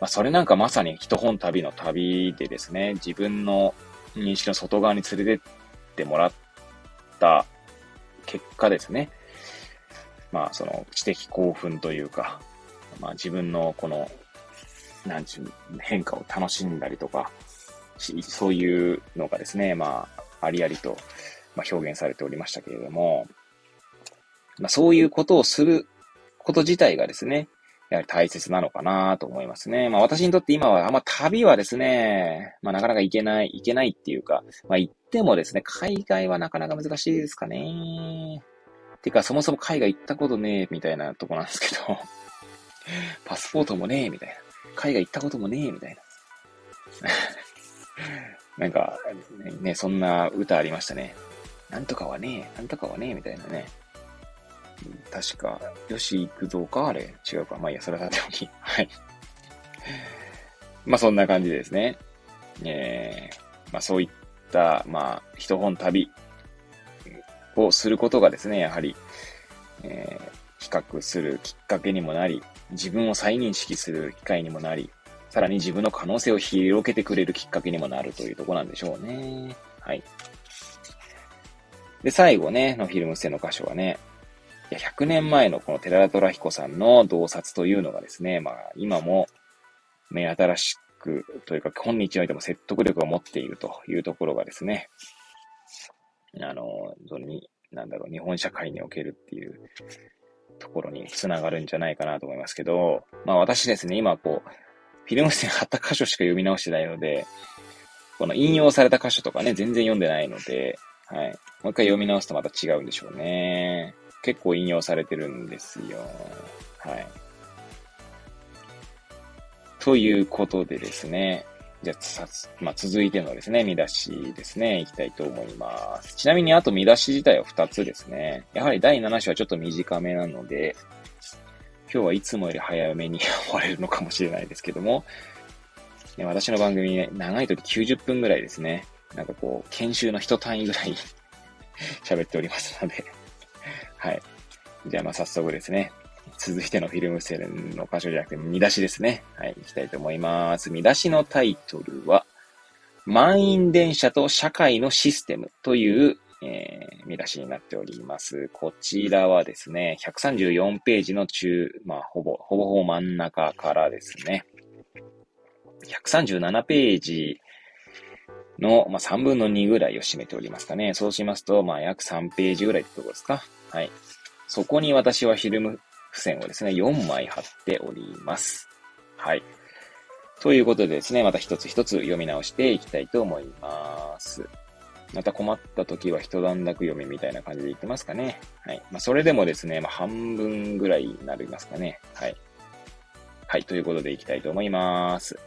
まあ、それなんかまさに一本旅の旅でですね、自分の認識の外側に連れてってもらった結果ですね、まあ、その知的興奮というか、まあ、自分のこの、なんちゅう、変化を楽しんだりとか、そういうのがですね、まあ、ありありと、まあ、表現されておりましたけれども、まあ、そういうことをすること自体がですね、やはり大切なのかなと思いますね。まあ私にとって今は、あんま旅はですね、まあなかなか行けない、行けないっていうか、まあ行ってもですね、海外はなかなか難しいですかね。てかそもそも海外行ったことねえ、みたいなとこなんですけど、パスポートもねえ、みたいな。海外行ったこともねえ、みたいな。なんか、ね、そんな歌ありましたね。なんとかはねえ、なんとかはねえ、みたいなね。確か、よし行くぞか？あれ？違うか。まあいいや、それはさておき。はい。まあそんな感じですね。えー、まあそういった、まあ、一本旅をすることがですね、やはり、えー、比較するきっかけにもなり、自分を再認識する機会にもなり、さらに自分の可能性を広げてくれるきっかけにもなるというとこなんでしょうね。はい。で、最後ね、のフィルムステの箇所はね、いや、100年前のこの寺田虎彦さんの洞察というのがですね、まあ、今も目新しくというか、本日においても説得力を持っているというところがですね、あの、それに、なんだろう、日本社会におけるっていうところにつながるんじゃないかなと思いますけど、まあ私ですね、今こう、フィルム線貼った箇所しか読み直してないので、この引用された箇所とかね、全然読んでないので、はい。もう一回読み直すとまた違うんでしょうね。結構引用されてるんですよ。はい。ということでですね。じゃあ、まあ、続いてのですね、見出しですね、いきたいと思います。ちなみに、あと見出し自体は2つですね。やはり第7章はちょっと短めなので、今日はいつもより早めに終われるのかもしれないですけども、ね私の番組、ね、長い時90分ぐらいですね。なんかこう、研修の一単位ぐらい 喋っておりますのではい。じゃあまあ早速ですね。続いてのフィルムセルの箇所じゃなくて見出しですね。はい、行きたいと思います。見出しのタイトルは、満員電車と社会のシステムという、えー、見出しになっております。こちらはですね、134ページの中、まあ、ほぼ、ほぼほぼ真ん中からですね、137ページの、まあ、3分の2ぐらいを占めておりますかね。そうしますと、まあ、約3ページぐらいってとこですか。はい。そこに私はフィルム付箋をですね、4枚貼っております。はい。ということでですね、また一つ一つ読み直していきたいと思います。また困った時は一段落読みみたいな感じで言ってますかね。はい。まあ、それでもですね、まあ、半分ぐらいになりますかね。はい。はい。ということでいきたいと思います。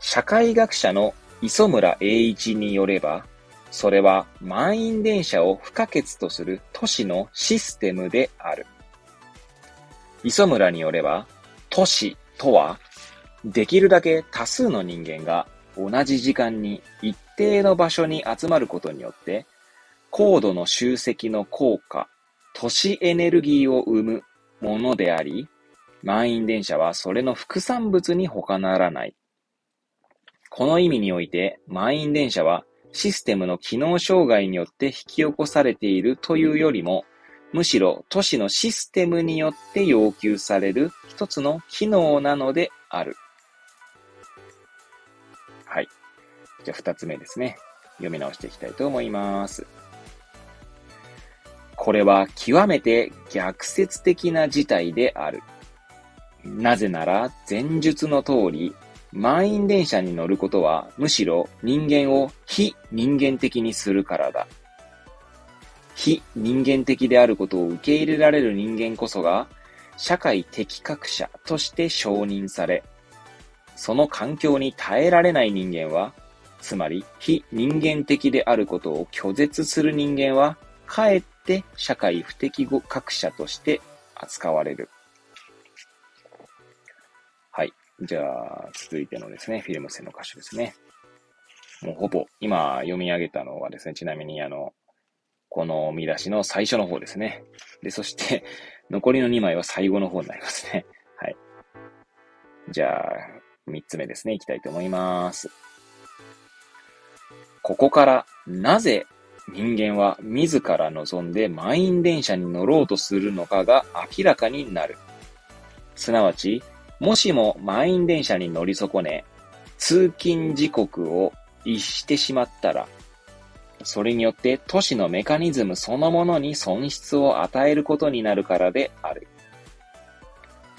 社会学者の磯村栄一によれば、それは満員電車を不可欠とする都市のシステムである。磯村によれば、都市とは、できるだけ多数の人間が同じ時間に一定の場所に集まることによって、高度の集積の効果、都市エネルギーを生むものであり、満員電車はそれの副産物に他ならない。この意味において、満員電車はシステムの機能障害によって引き起こされているというよりも、むしろ都市のシステムによって要求される一つの機能なのである。はい。じゃあ二つ目ですね。読み直していきたいと思います。これは極めて逆説的な事態である。なぜなら前述の通り、満員電車に乗ることはむしろ人間を非人間的にするからだ。非人間的であることを受け入れられる人間こそが社会的格者として承認され、その環境に耐えられない人間は、つまり非人間的であることを拒絶する人間は、かえって社会不適格者として扱われる。じゃあ、続いてのですね、フィルム線の箇所ですね。もうほぼ、今読み上げたのはですね、ちなみにあの、この見出しの最初の方ですね。で、そして、残りの2枚は最後の方になりますね。はい。じゃあ、3つ目ですね、いきたいと思います。ここから、なぜ人間は自ら望んで満員電車に乗ろうとするのかが明らかになる。すなわち、もしも満員電車に乗り損ね、通勤時刻を逸してしまったら、それによって都市のメカニズムそのものに損失を与えることになるからである。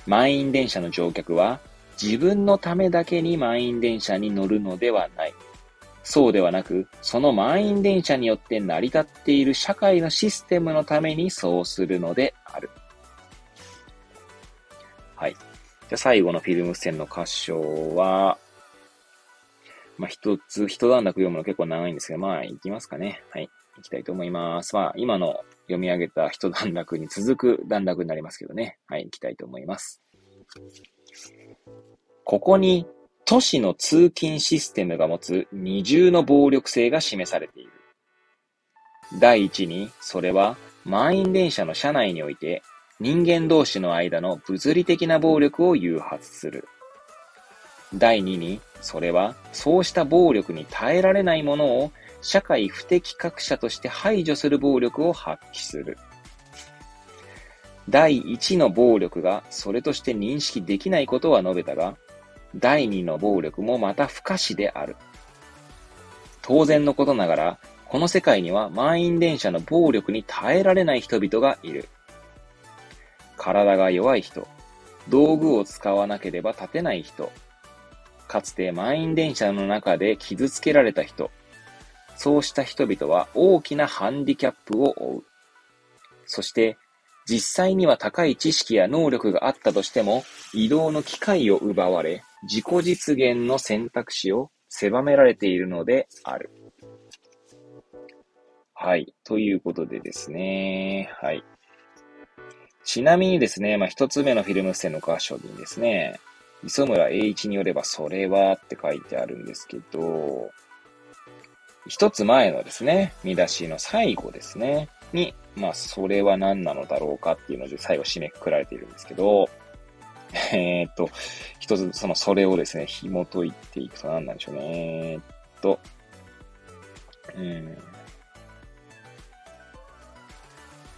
満員電車の乗客は自分のためだけに満員電車に乗るのではない。そうではなく、その満員電車によって成り立っている社会のシステムのためにそうするのである。はい。じゃあ最後のフィルム線の箇所は、まあ、一つ、一段落読むの結構長いんですけど、まあ、行きますかね。はい。行きたいと思います。まあ、今の読み上げた一段落に続く段落になりますけどね。はい、行きたいと思います。ここに都市の通勤システムが持つ二重の暴力性が示されている。第一に、それは満員電車の車内において人間同士の間の物理的な暴力を誘発する。第二に、それはそうした暴力に耐えられないものを社会不適格者として排除する暴力を発揮する。第一の暴力がそれとして認識できないことは述べたが、第二の暴力もまた不可視である。当然のことながら、この世界には満員電車の暴力に耐えられない人々がいる。体が弱い人、道具を使わなければ立てない人、かつて満員電車の中で傷つけられた人、そうした人々は大きなハンディキャップを負う。そして、実際には高い知識や能力があったとしても、移動の機会を奪われ、自己実現の選択肢を狭められているのである。はい。ということでですね。はい。ちなみにですね、まあ、一つ目のフィルム線の箇所にですね、磯村栄一によればそれはって書いてあるんですけど、一つ前のですね、見出しの最後ですね、に、まあ、それは何なのだろうかっていうので最後締めくくられているんですけど、えー、っと、一つそのそれをですね、紐解いていくと何なんでしょうね。え、っと、うん。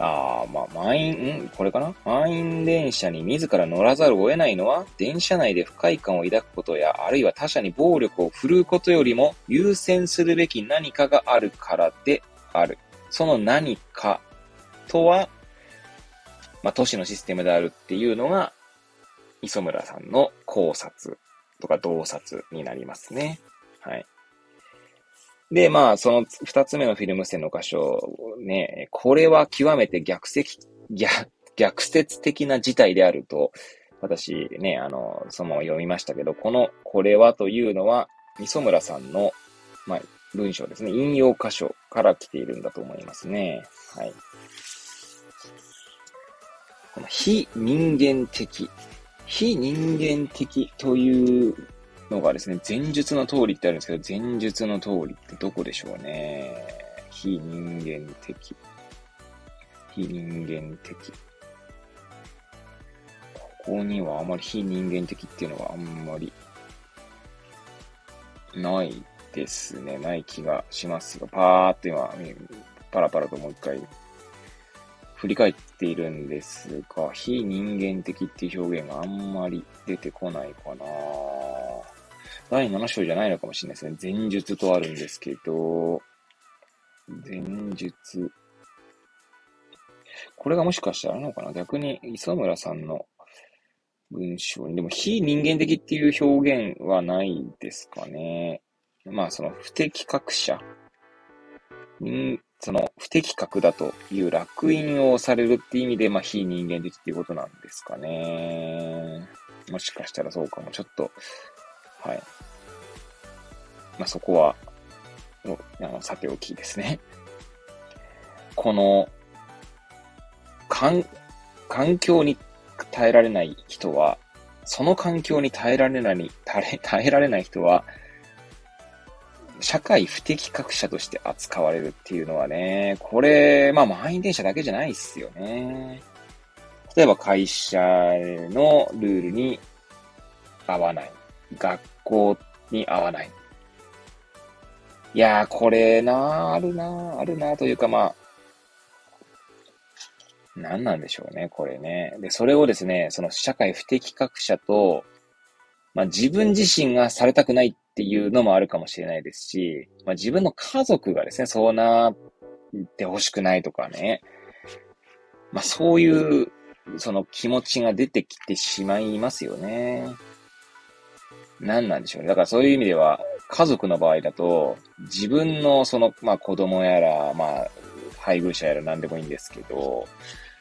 ああ、まあ、満員、ん？これかな？満員電車に自ら乗らざるを得ないのは、電車内で不快感を抱くことや、あるいは他者に暴力を振るうことよりも優先するべき何かがあるからである。その何かとは、まあ、都市のシステムであるっていうのが、磯村さんの考察とか洞察になりますね。はい。で、まあ、その二つ目のフィルム線の箇所、ね、これは極めて逆説、逆、逆説的な事態であると、私ね、あの、その読みましたけど、この、これはというのは、磯村さんの、まあ、文章ですね、引用箇所から来ているんだと思いますね。はい。この非人間的、非人間的というのがですね、前述の通りってあるんですけど、前述の通りってどこでしょうね。非人間的。非人間的。ここにはあまり非人間的っていうのはあんまりないですね。ない気がしますが、パーって今、パラパラともう一回振り返っているんですが、非人間的っていう表現があんまり出てこないかな第7章じゃないのかもしれないですね。前述とあるんですけど、前述。これがもしかしたらあるのかな？逆に磯村さんの文章に、でも非人間的っていう表現はないですかね。まあその不適格者。その不適格だという楽印をされるって意味で、まあ非人間的っていうことなんですかね。もしかしたらそうかも。ちょっとはい。まあ、そこは、あの、さておきですね。この、環、環境に耐えられない人は、その環境に耐えられない、耐えられない人は、社会不適格者として扱われるっていうのはね、これ、まあ満員電車だけじゃないっすよね。例えば会社のルールに合わない。学校に合わない。いやー、これなーあるなーあるなーというか、まあ、何なんでしょうね、これね。で、それをですね、その社会不適格者と、まあ自分自身がされたくないっていうのもあるかもしれないですし、まあ自分の家族がですね、そうなってほしくないとかね。まあそういう、その気持ちが出てきてしまいますよね。何なんでしょうね。だからそういう意味では、家族の場合だと、自分のその、まあ子供やら、まあ、配偶者やら何でもいいんですけど、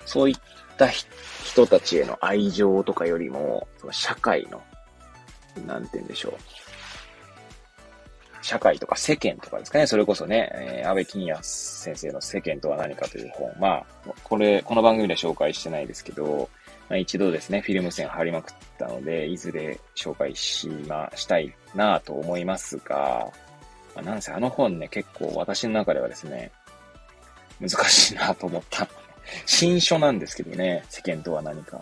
そういった人たちへの愛情とかよりも、その社会の、なんて言うんでしょう。社会とか世間とかですかね。それこそね、えー、安倍金也先生の世間とは何かという本。まあ、これ、この番組では紹介してないですけど、まあ、一度ですね、フィルム線貼りまくったので、いずれ紹介しま、したいなと思いますが、まあ、なんせあの本ね、結構私の中ではですね、難しいなと思った。新書なんですけどね、世間とは何か。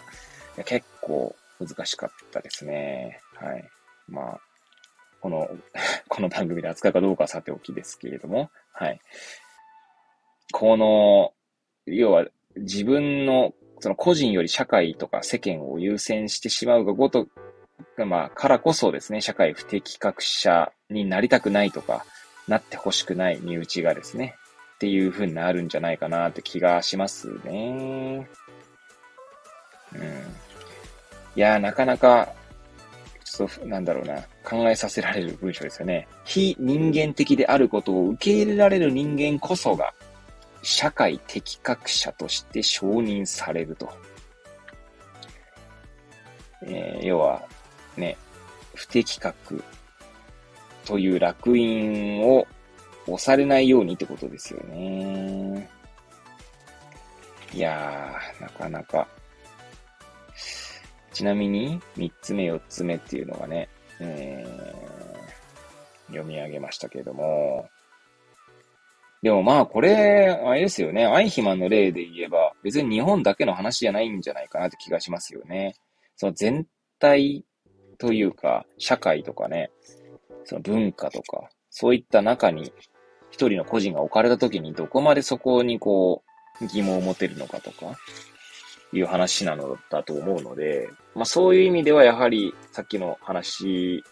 結構難しかったですね。はい。まあ、この、この番組で扱うかどうかはさておきですけれども、はい。この、要は自分の、その個人より社会とか世間を優先してしまうがごと、まあ、からこそですね、社会不適格者になりたくないとか、なってほしくない身内がですね、っていう風になるんじゃないかなって気がしますね。うん。いやなかなかちょっと、なんだろうな、考えさせられる文章ですよね。非人間的であることを受け入れられる人間こそが、社会適格者として承認されると。えー、要は、ね、不適格という楽印を押されないようにってことですよね。いやー、なかなかちなみに、3つ目、4つ目っていうのがね、えー、読み上げましたけれども、でもまあこれ、あれですよね。アイヒマンの例で言えば、別に日本だけの話じゃないんじゃないかなって気がしますよね。その全体というか、社会とかね、その文化とか、そういった中に一人の個人が置かれた時にどこまでそこにこう疑問を持てるのかとか、いう話なのだと思うので、まあそういう意味ではやはりさっきの話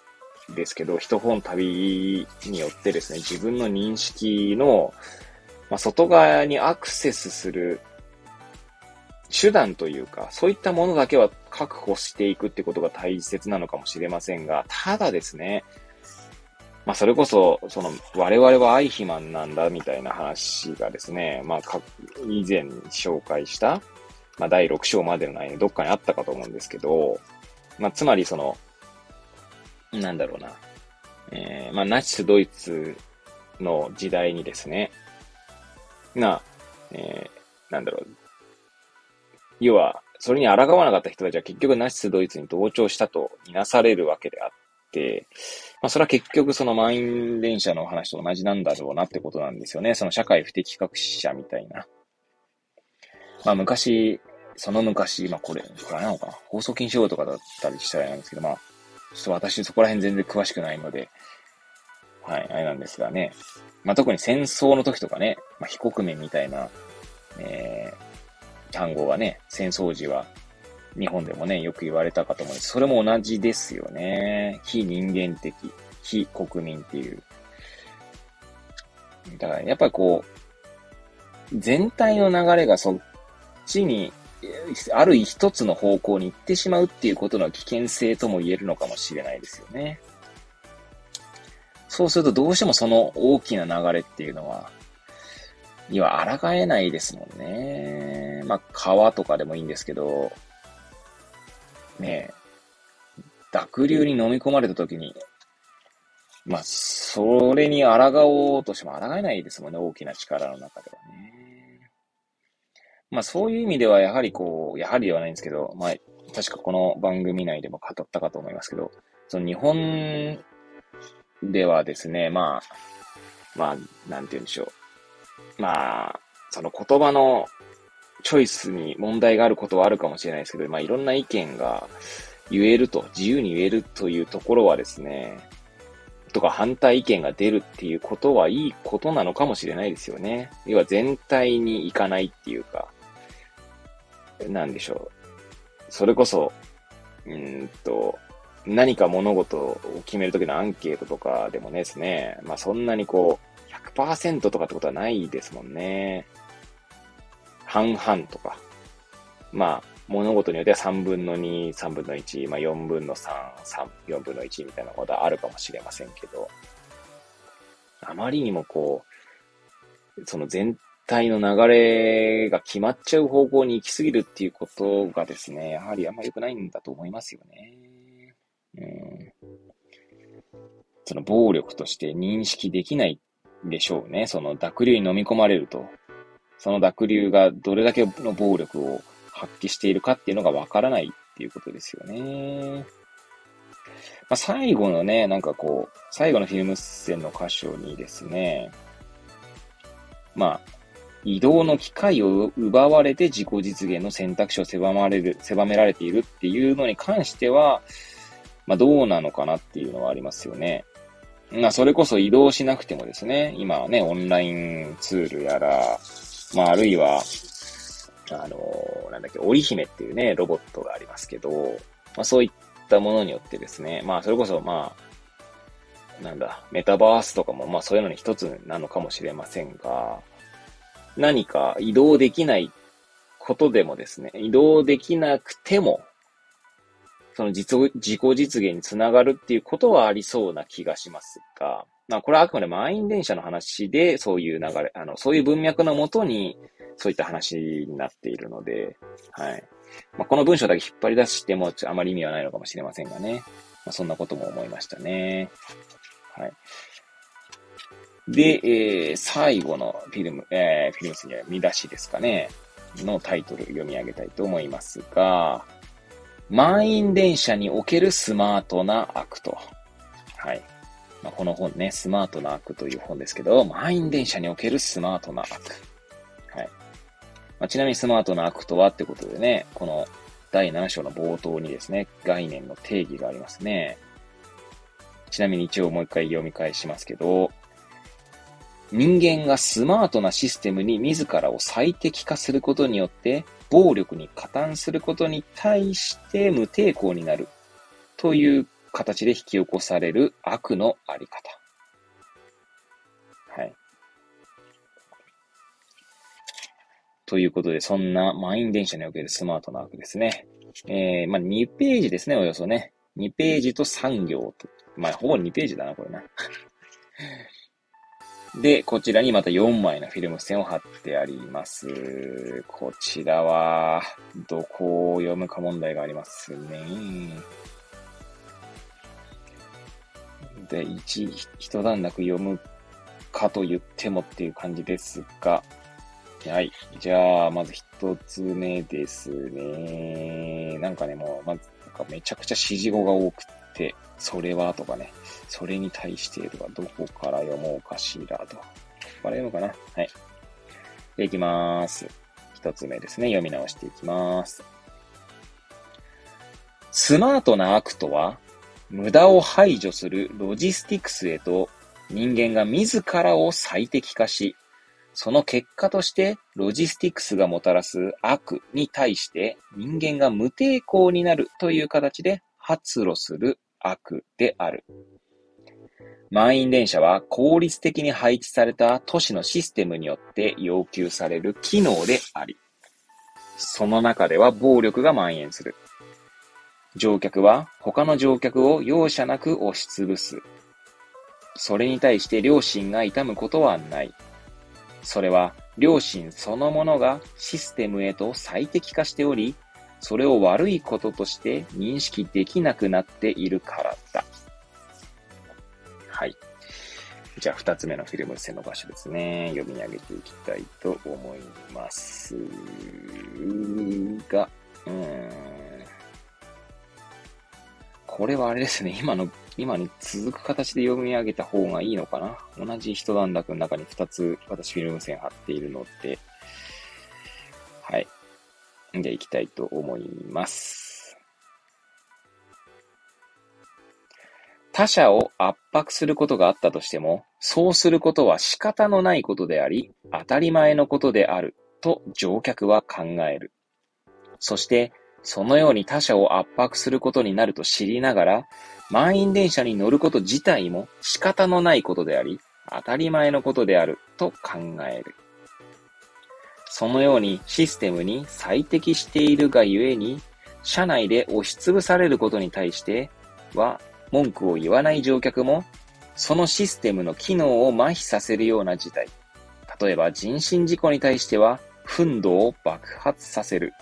ですけど、一本旅によってですね、自分の認識の、まあ、外側にアクセスする手段というか、そういったものだけは確保していくってことが大切なのかもしれませんが、ただですね、まあそれこそ、その我々はアイヒマンなんだみたいな話がですね、まあ以前紹介したまあ、第6章までの内容どっかにあったかと思うんですけど、まあ、つまりその、なんだろうな、えー、まあ、ナチスドイツの時代にですね、な、えー、なんだろう、要は、それに抗わなかった人たちは結局ナチスドイツに同調したとみなされるわけであって、まあ、それは結局その満員電車の話と同じなんだろうなってことなんですよね。その社会不適格者みたいな。まあ昔、その昔、まあこれ、これなのかな放送禁止用とかだったりしたらなんですけど、まあ、ちょっと私そこら辺全然詳しくないので、はい、あれなんですがね。まあ特に戦争の時とかね、まあ非国民みたいな、えー、単語がね、戦争時は日本でもね、よく言われたかと思うんです。それも同じですよね。非人間的、非国民っていう。だから、やっぱりこう、全体の流れがそっちに、ある一つの方向に行ってしまうっていうことの危険性とも言えるのかもしれないですよね。そうするとどうしてもその大きな流れっていうのは、には抗えないですもんね。まあ、川とかでもいいんですけど、ねえ、濁流に飲み込まれた時に、まあ、それに抗おうとしても抗えないですもんね、大きな力の中ではね。まあそういう意味ではやはりこう、やはりではないんですけど、まあ確かこの番組内でも語ったかと思いますけど、その日本ではですね、まあ、まあ、なんて言うんでしょう。まあ、その言葉のチョイスに問題があることはあるかもしれないですけど、まあいろんな意見が言えると、自由に言えるというところはですね、とか反対意見が出るっていうことはいいことなのかもしれないですよね。要は全体に行かないっていうか、なんでしょう。それこそ、うんと、何か物事を決めるときのアンケートとかでもですね、まあそんなにこう、100%とかってことはないですもんね。半々とか。まあ、物事によっては3分の2、3分の1、まあ4分の3、3、4分の1みたいなことはあるかもしれませんけど、あまりにもこう、その全体の流れが決まっちゃう方向に行き過ぎるっていうことがですね、やはりあんま良くないんだと思いますよね。うん。その暴力として認識できないでしょうね。その濁流に飲み込まれると。その濁流がどれだけの暴力を発揮しているかっていうのがわからないっていうことですよね。まあ、最後のね、なんかこう、最後のフィルム線の箇所にですね、まあ、移動の機会を奪われて自己実現の選択肢を狭まれる、狭められているっていうのに関しては、まあどうなのかなっていうのはありますよね。まあそれこそ移動しなくてもですね、今はね、オンラインツールやら、まああるいは、あの、なんだっけ、織姫っていうね、ロボットがありますけど、まあそういったものによってですね、まあそれこそまあ、なんだ、メタバースとかもまあそういうのに一つなのかもしれませんが、何か移動できないことでもですね、移動できなくても、その実自己実現につながるっていうことはありそうな気がしますが、まあ、これはあくまで満員電車の話で、そういう流れ、あの、そういう文脈のもとに、そういった話になっているので、はい。まあ、この文章だけ引っ張り出しても、あまり意味はないのかもしれませんがね。まあ、そんなことも思いましたね。はい。で、えー、最後のフィルム、えー、フィルムスには見出しですかね、のタイトル読み上げたいと思いますが、満員電車におけるスマートな悪と。はい。まあ、この本ね、スマートな悪という本ですけど、満員電車におけるスマートな悪。はい。まあ、ちなみにスマートな悪とはってことでね、この第7章の冒頭にですね、概念の定義がありますね。ちなみに一応もう一回読み返しますけど、人間がスマートなシステムに自らを最適化することによって、暴力に加担することに対して無抵抗になるという形で引き起こされる悪のあり方。はい。ということで、そんな満員電車におけるスマートな悪ですね。えー、まあ、2ページですね、およそね。2ページと3行と。まあ、ほぼ2ページだな、これな。で、こちらにまた4枚のフィルム線を貼ってあります。こちらは、どこを読むか問題がありますね。で、一、一段落読むかと言ってもっていう感じですが、はい。じゃあ、まず一つ目ですね。なんかね、もう、まず、なんかめちゃくちゃ指示語が多くて、それはとかね、それに対してとか、どこから読もうかしらと。ここから読むかな？はい。で、いきます。一つ目ですね。読み直していきます。スマートな悪とは、無駄を排除するロジスティクスへと人間が自らを最適化し、その結果としてロジスティクスがもたらす悪に対して人間が無抵抗になるという形で発露する悪である。満員電車は効率的に配置された都市のシステムによって要求される機能であり、その中では暴力が蔓延する。乗客は他の乗客を容赦なく押しつぶす。それに対して良心が痛むことはない。それは良心そのものがシステムへと最適化しており、それを悪いこととして認識できなくなっているからだ。はい。じゃあ、二つ目のフィルム線の場所ですね。読み上げていきたいと思いますが、うん。これはあれですね。今の、今に続く形で読み上げた方がいいのかな同じ一段落の中に二つ私フィルム線貼っているので、はい。で、いきたいと思います。他者を圧迫することがあったとしても、そうすることは仕方のないことであり、当たり前のことであると乗客は考える。そして、そのように他者を圧迫することになると知りながら、満員電車に乗ること自体も仕方のないことであり、当たり前のことであると考える。そのようにシステムに最適しているがゆえに、社内で押しつぶされることに対しては文句を言わない乗客も、そのシステムの機能を麻痺させるような事態。例えば人身事故に対しては、憤怒を爆発させる。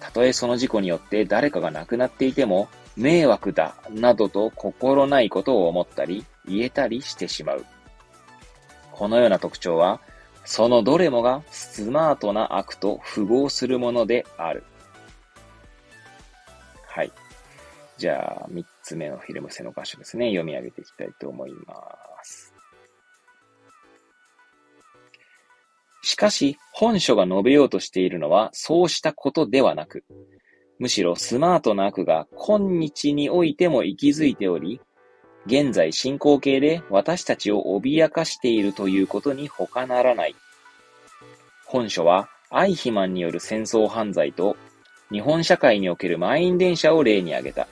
たとえその事故によって誰かが亡くなっていても、迷惑だ、などと心ないことを思ったり、言えたりしてしまう。このような特徴は、そのどれもがスマートな悪と符合するものである。はい。じゃあ、三つ目のフィルム性の箇所ですね。読み上げていきたいと思います。しかし、本書が述べようとしているのは、そうしたことではなく、むしろスマートな悪が今日においても息づいており、現在進行形で私たちを脅かしているということに他ならない。本書はアイヒマンによる戦争犯罪と日本社会における満員電車を例に挙げた。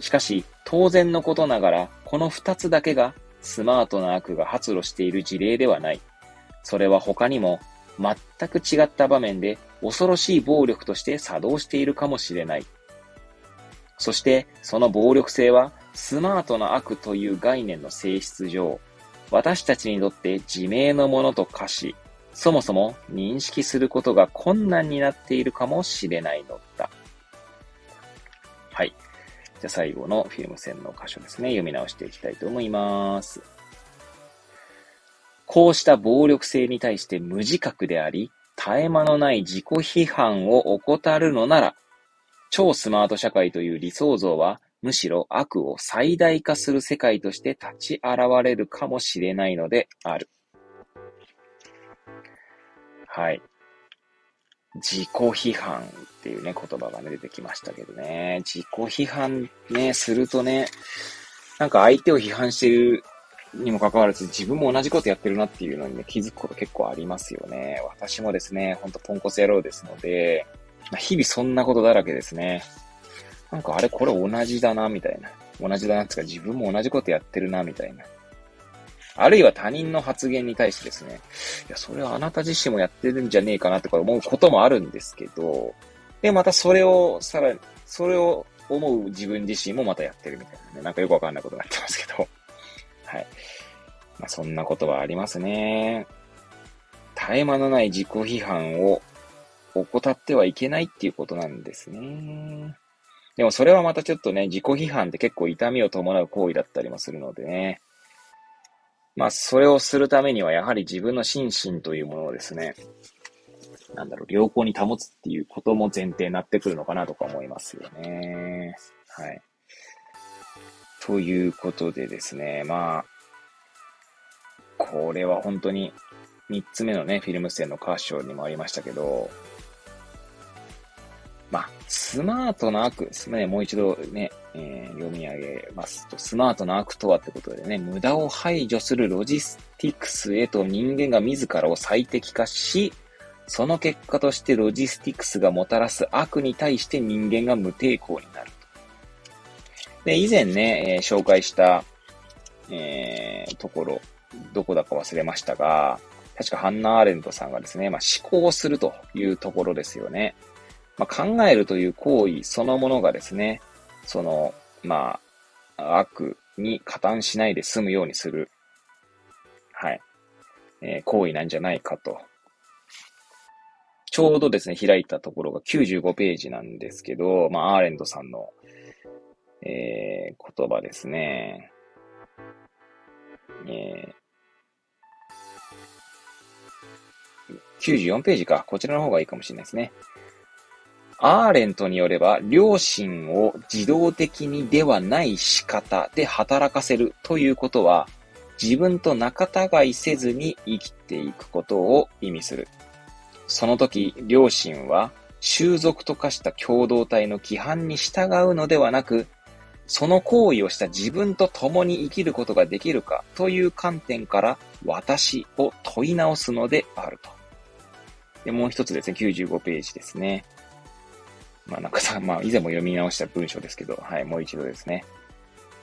しかし、当然のことながら、この二つだけがスマートな悪が発露している事例ではない。それは他にも全く違った場面で恐ろしい暴力として作動しているかもしれない。そしてその暴力性はスマートな悪という概念の性質上、私たちにとって自明のものと化し、そもそも認識することが困難になっているかもしれないのだ。はい。じゃあ最後のフィルム線の箇所ですね。読み直していきたいと思います。こうした暴力性に対して無自覚であり、絶え間のない自己批判を怠るのなら、超スマート社会という理想像は、むしろ悪を最大化する世界として立ち現れるかもしれないのである。はい。自己批判っていうね、言葉がね、出てきましたけどね。自己批判ね、するとね、なんか相手を批判してるにもかかわらず、自分も同じことやってるなっていうのにね、気づくこと結構ありますよね。私もですね、ほんとポンコツ野郎ですので、ま、日々そんなことだらけですね。なんかあれこれ同じだな、みたいな。同じだなっていうか自分も同じことやってるな、みたいな。あるいは他人の発言に対してですね、いや、それはあなた自身もやってるんじゃねえかなとか思うこともあるんですけど、で、またそれを、さらに、それを思う自分自身もまたやってるみたいなね、なんかよくわかんないことになってますけど、はい。まあ、そんなことはありますね。絶え間のない自己批判を怠ってはいけないっていうことなんですね。でもそれはまたちょっとね、自己批判って結構痛みを伴う行為だったりもするのでね。まあ、それをするためには、やはり自分の心身というものをですね、なんだろう、良好に保つっていうことも前提になってくるのかなとか思いますよね。はい。ということでですね、まあ、これは本当に3つ目のね、フィルム線のカーションにもありましたけど、まあ、スマートな悪ですね。もう一度ね、えー、読み上げますと、スマートな悪とはってことでね、無駄を排除するロジスティクスへと人間が自らを最適化し、その結果としてロジスティクスがもたらす悪に対して人間が無抵抗になる。で、以前ね、えー、紹介した、えー、ところ、どこだか忘れましたが、確かハンナ・アーレントさんがですね、まあ、思考するというところですよね。まあ、考えるという行為そのものがですね、その、まあ、悪に加担しないで済むようにする、はい、えー、行為なんじゃないかと。ちょうどですね、開いたところが95ページなんですけど、まあ、アーレントさんの、えー、言葉ですね。えー、94ページか。こちらの方がいいかもしれないですね。アーレントによれば、良心を自動的にではない仕方で働かせるということは、自分と仲違いせずに生きていくことを意味する。その時、良心は、習俗と化した共同体の規範に従うのではなく、その行為をした自分と共に生きることができるかという観点から私を問い直すのであると。で、もう一つですね、95ページですね。まあなんかさ、まあ以前も読み直した文章ですけど、はい、もう一度ですね、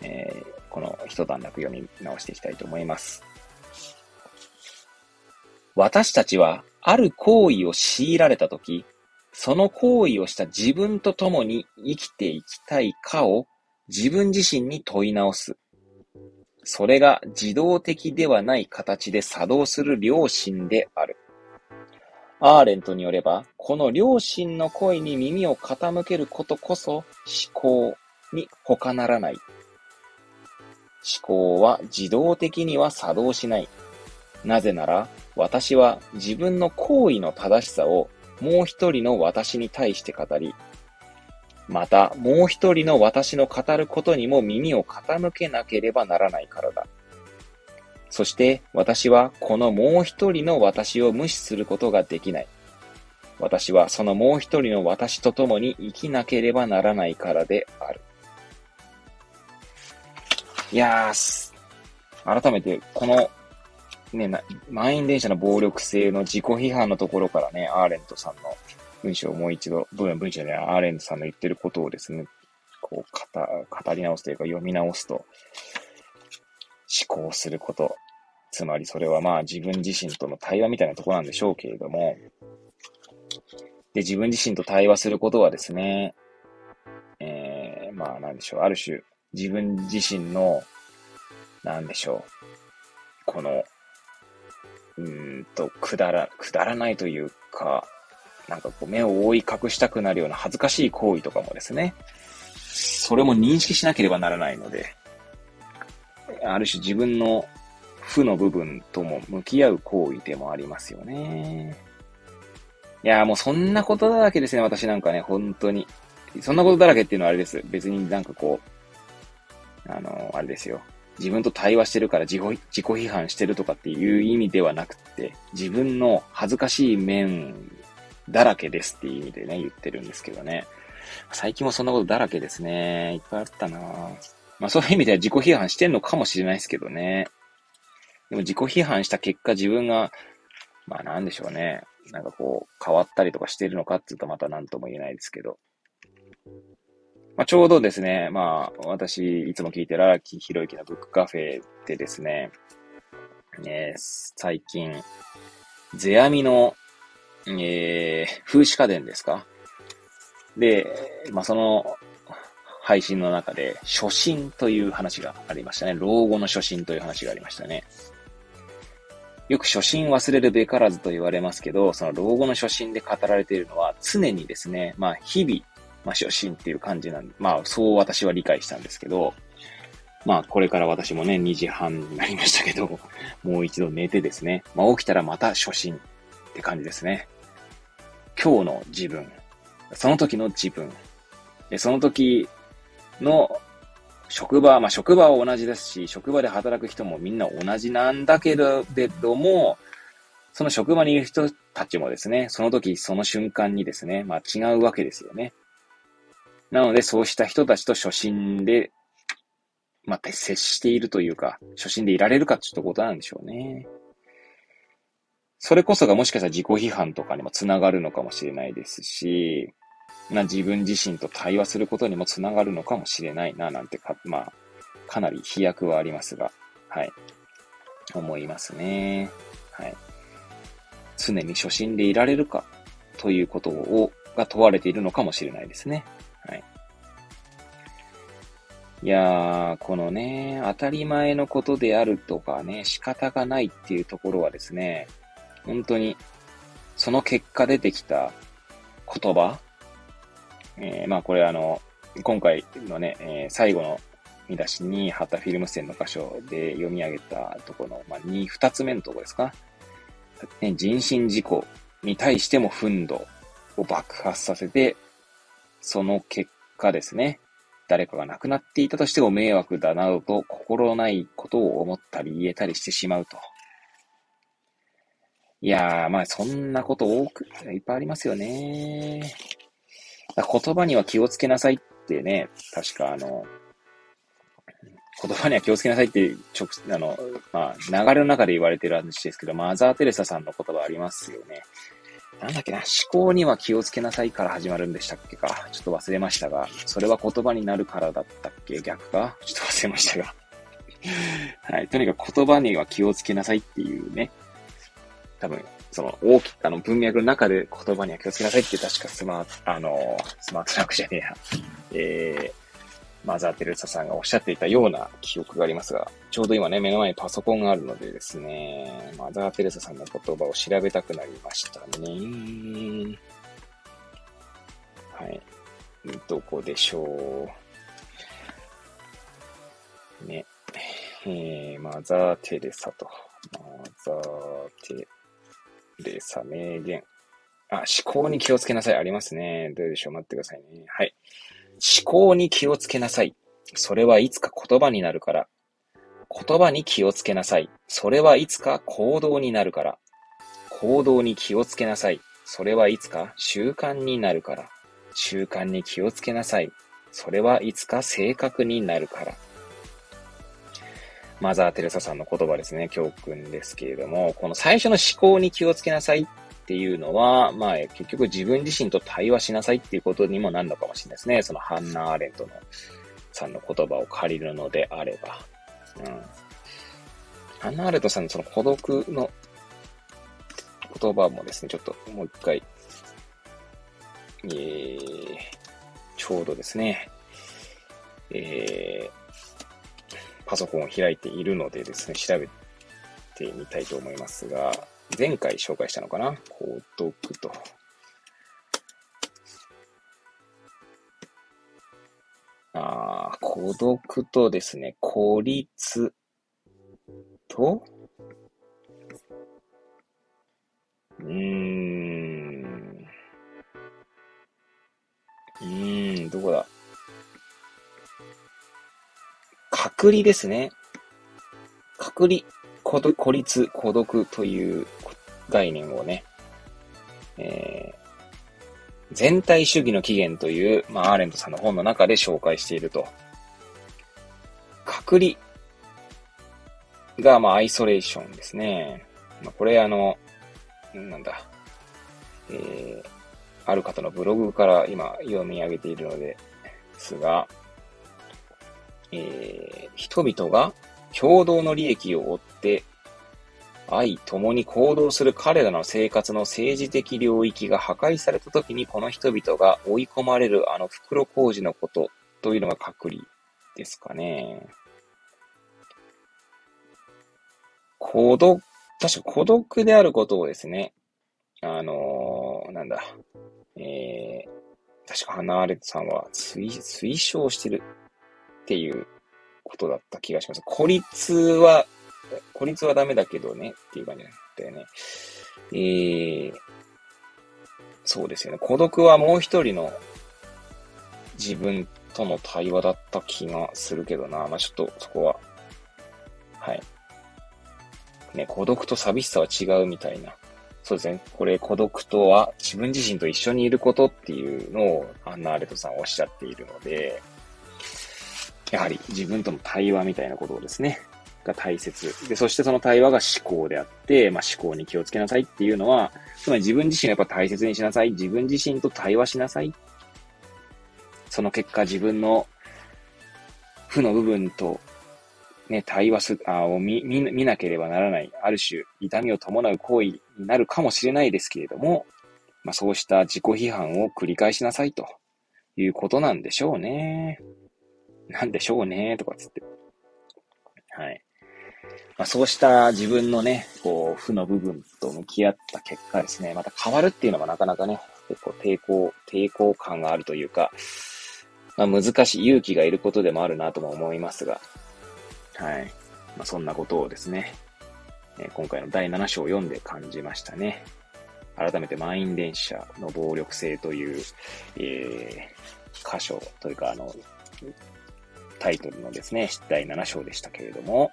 えー、この一段落読み直していきたいと思います。私たちは、ある行為を強いられたとき、その行為をした自分と共に生きていきたいかを自分自身に問い直す。それが自動的ではない形で作動する良心である。アーレントによれば、この両親の声に耳を傾けることこそ思考に他ならない。思考は自動的には作動しない。なぜなら、私は自分の行為の正しさをもう一人の私に対して語り、またもう一人の私の語ることにも耳を傾けなければならないからだ。そして私はこのもう一人の私を無視することができない。私はそのもう一人の私と共に生きなければならないからである。いやーす、改めてこのね、満員電車の暴力性の自己批判のところからね、アーレントさんの文章をもう一度、文文章でアーレントさんの言ってることをですね、こう語、り直すというか読み直すと、思考すること。つまりそれはまあ自分自身との対話みたいなとこなんでしょうけれども、で、自分自身と対話することはですね、えー、まあなんでしょう、ある種、自分自身の、なんでしょう、この、うんと、くだら、くだらないというか、なんかこう目を覆い隠したくなるような恥ずかしい行為とかもですね、それも認識しなければならないので、ある種自分の負の部分とも向き合う行為でもありますよね。いやもうそんなことだらけですね、私なんかね、本当に。そんなことだらけっていうのはあれです。別になんかこう、あの、あれですよ。自分と対話してるから自己自己批判してるとかっていう意味ではなくて、自分の恥ずかしい面だらけですっていう意味でね、言ってるんですけどね。最近もそんなことだらけですね。いっぱいあったなぁまあそういう意味では自己批判してんのかもしれないですけどね。でも自己批判した結果自分が、まあなんでしょうね。なんかこう変わったりとかしてるのかっていうとまた何とも言えないですけど。まあ、ちょうどですね、まあ、私、いつも聞いてる荒木博之のブックカフェでですね、えー、最近、ゼアミの、えー、風刺家電ですか？で、まあ、その、配信の中で、初心という話がありましたね。老後の初心という話がありましたね。よく初心忘れるべからずと言われますけど、その老後の初心で語られているのは、常にですね、まあ、日々、まあ、初心っていう感じなんで、まあ、そう私は理解したんですけど、まあ、これから私もね、2時半になりましたけど、もう一度寝てですね、まあ、起きたらまた初心って感じですね。今日の自分、その時の自分、その時の職場、まあ、職場は同じですし、職場で働く人もみんな同じなんだけれども、その職場にいる人たちもですね、その時、その瞬間にですね、まあ違うわけですよね。なので、そうした人たちと初心で、また接しているというか、初心でいられるかっていうことなんでしょうね。それこそがもしかしたら自己批判とかにもつながるのかもしれないですし、な自分自身と対話することにもつながるのかもしれないな、なんてか、まあ、かなり飛躍はありますが、はい。思いますね。はい。常に初心でいられるかということを、が問われているのかもしれないですね。はい。いやー、このね、当たり前のことであるとかね、仕方がないっていうところはですね、本当に、その結果出てきた言葉、えー、まあこれあの、今回のね、えー、最後の見出しに貼ったフィルム線の箇所で読み上げたところの、まあ、2、二つ目のところですか。ね、人身事故に対しても憤怒を爆発させて、その結果ですね、誰かが亡くなっていたとしても迷惑だなどと心ないことを思ったり言えたりしてしまうと。いやー、まあそんなこと多く、いっぱいありますよね。言葉には気をつけなさいってね、確かあの、言葉には気をつけなさいって、直、あの、まあ、流れの中で言われてる話ですけど、マザー・テレサさんの言葉ありますよね。なんだっけな、思考には気をつけなさいから始まるんでしたっけか。ちょっと忘れましたが、それは言葉になるからだったっけ？逆か？ちょっと忘れましたが。はい。とにかく言葉には気をつけなさいっていうね。多分、その大き、あの文脈の中で言葉には気をつけなさいって確かスマート、あの、スマートラックじゃねえや。えー、マザー・テレサさんがおっしゃっていたような記憶がありますが、ちょうど今ね、目の前にパソコンがあるのでですね、マザー・テレサさんの言葉を調べたくなりましたね。はい。どこでしょう。ね。えー、マザー・テレサと。マザー・テレサ名言。あ、思考に気をつけなさい。ありますね。どうでしょう待ってくださいね。はい。思考に気をつけなさい。それはいつか言葉になるから。言葉に気をつけなさい。それはいつか行動になるから。行動に気をつけなさい。それはいつか習慣になるから。習慣に気をつけなさい。それはいつか性格になるから。マザー・テレサさんの言葉ですね、教訓ですけれども、この最初の思考に気をつけなさいっていうのは、まあ、結局自分自身と対話しなさいっていうことにもなるのかもしれないですね。そのハンナ・アーレントのさんの言葉を借りるのであれば。うん。ハンナ・アーレントさんのその孤独の言葉もですね、ちょっともう一回、えー、ちょうどですね、えー、パソコンを開いているのでですね、調べてみたいと思いますが、前回紹介したのかな？孤独と。ああ、孤独とですね、孤立と、うーん。うーん、どこだ？隔離ですね。隔離。孤独、孤立、孤独という概念をね、えー、全体主義の起源という、まあ、アーレントさんの本の中で紹介していると。隔離が、まあ、アイソレーションですね。まあ、これ、あの、なんだ、えー、ある方のブログから今読み上げているのですが、えー、人々が共同の利益を追って愛共に行動する彼らの生活の政治的領域が破壊された時にこの人々が追い込まれるあの袋小路のことというのが隔離ですかね。孤独、確か孤独であることをですね、あのー、なんだ、えー、確かハナーレさんは推推奨してるっていうことだった気がします。孤立は孤立はダメだけどね、っていう感じだったよね。えー、そうですよね。孤独はもう一人の自分との対話だった気がするけどな。まあ、ちょっとそこは、はい。ね、孤独と寂しさは違うみたいな。そうですね。これ、孤独とは自分自身と一緒にいることっていうのをアンナ・アレトさんおっしゃっているので、やはり自分との対話みたいなことをですね、が大切。で、そしてその対話が思考であって、まあ、思考に気をつけなさいっていうのは、つまり自分自身をやっぱ大切にしなさい。自分自身と対話しなさい。その結果自分の負の部分とね、対話す、あを見、見、見なければならない、ある種痛みを伴う行為になるかもしれないですけれども、まあそうした自己批判を繰り返しなさいということなんでしょうね。なんでしょうね、とかつって。はい。まあ、そうした自分のね、こう、負の部分と向き合った結果ですね、また変わるっていうのがなかなかね、結構抵抗、抵抗感があるというか、まあ、難しい勇気がいることでもあるなとも思いますが、はい。まあ、そんなことをですね、え今回の第7章を読んで感じましたね。改めて満員電車の暴力性という、えー、箇所というか、あの、タイトルのですね、第7章でしたけれども、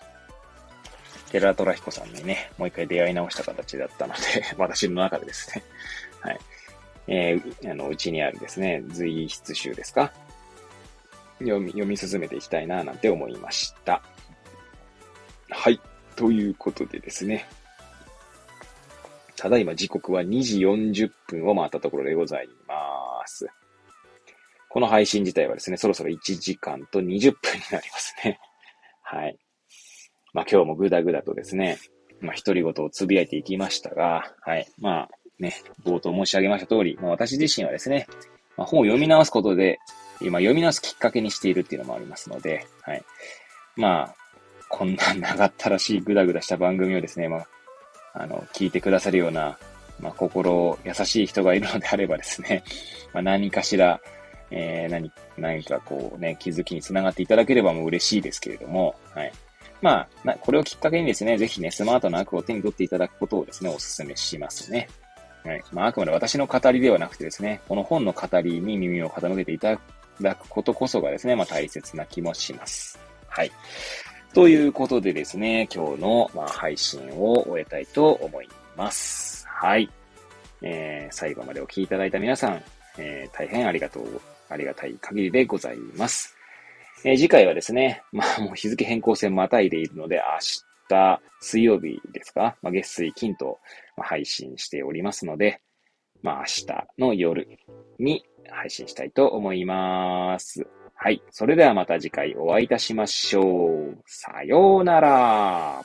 寺ラトラヒコさんにね、もう一回出会い直した形だったので 私の中でですねはい。えー、あの、うちにあるですね、随筆集ですか読み、読み進めていきたいな、なんて思いました。はい。ということでですね。ただいま時刻は2時40分を回ったところでございます。この配信自体はですね、そろそろ1時間と20分になりますね。はい。まあ今日もぐだぐだとですね、まあ独り言をつぶやいていきましたが、はい。まあね、冒頭申し上げました通り、まあ私自身はですね、まあ、本を読み直すことで、今読み直すきっかけにしているっていうのもありますので、はい。まあ、こんな長ったらしいグダグダした番組をですね、まあ、あの、聞いてくださるような、まあ、心優しい人がいるのであればですね、まあ、何かしら、えー、何、何かこうね、気づきにつながっていただければもう嬉しいですけれども、はい。まあ、これをきっかけにですね、ぜひね、スマートな悪を手に取っていただくことをですね、お勧めしますね。はい。まあ、あくまで私の語りではなくてですね、この本の語りに耳を傾けていただくことこそがですね、まあ、大切な気もします。はい。ということでですね、今日の、まあ、配信を終えたいと思います。はい。えー、最後までお聴きいただいた皆さん、えー、大変ありがとう、ありがたい限りでございます。えー、次回はですね、まあもう日付変更線またいでいるので、明日、水曜日ですか、まあ、月水金と配信しておりますので、まあ明日の夜に配信したいと思います。はい。それではまた次回お会いいたしましょう。さようなら。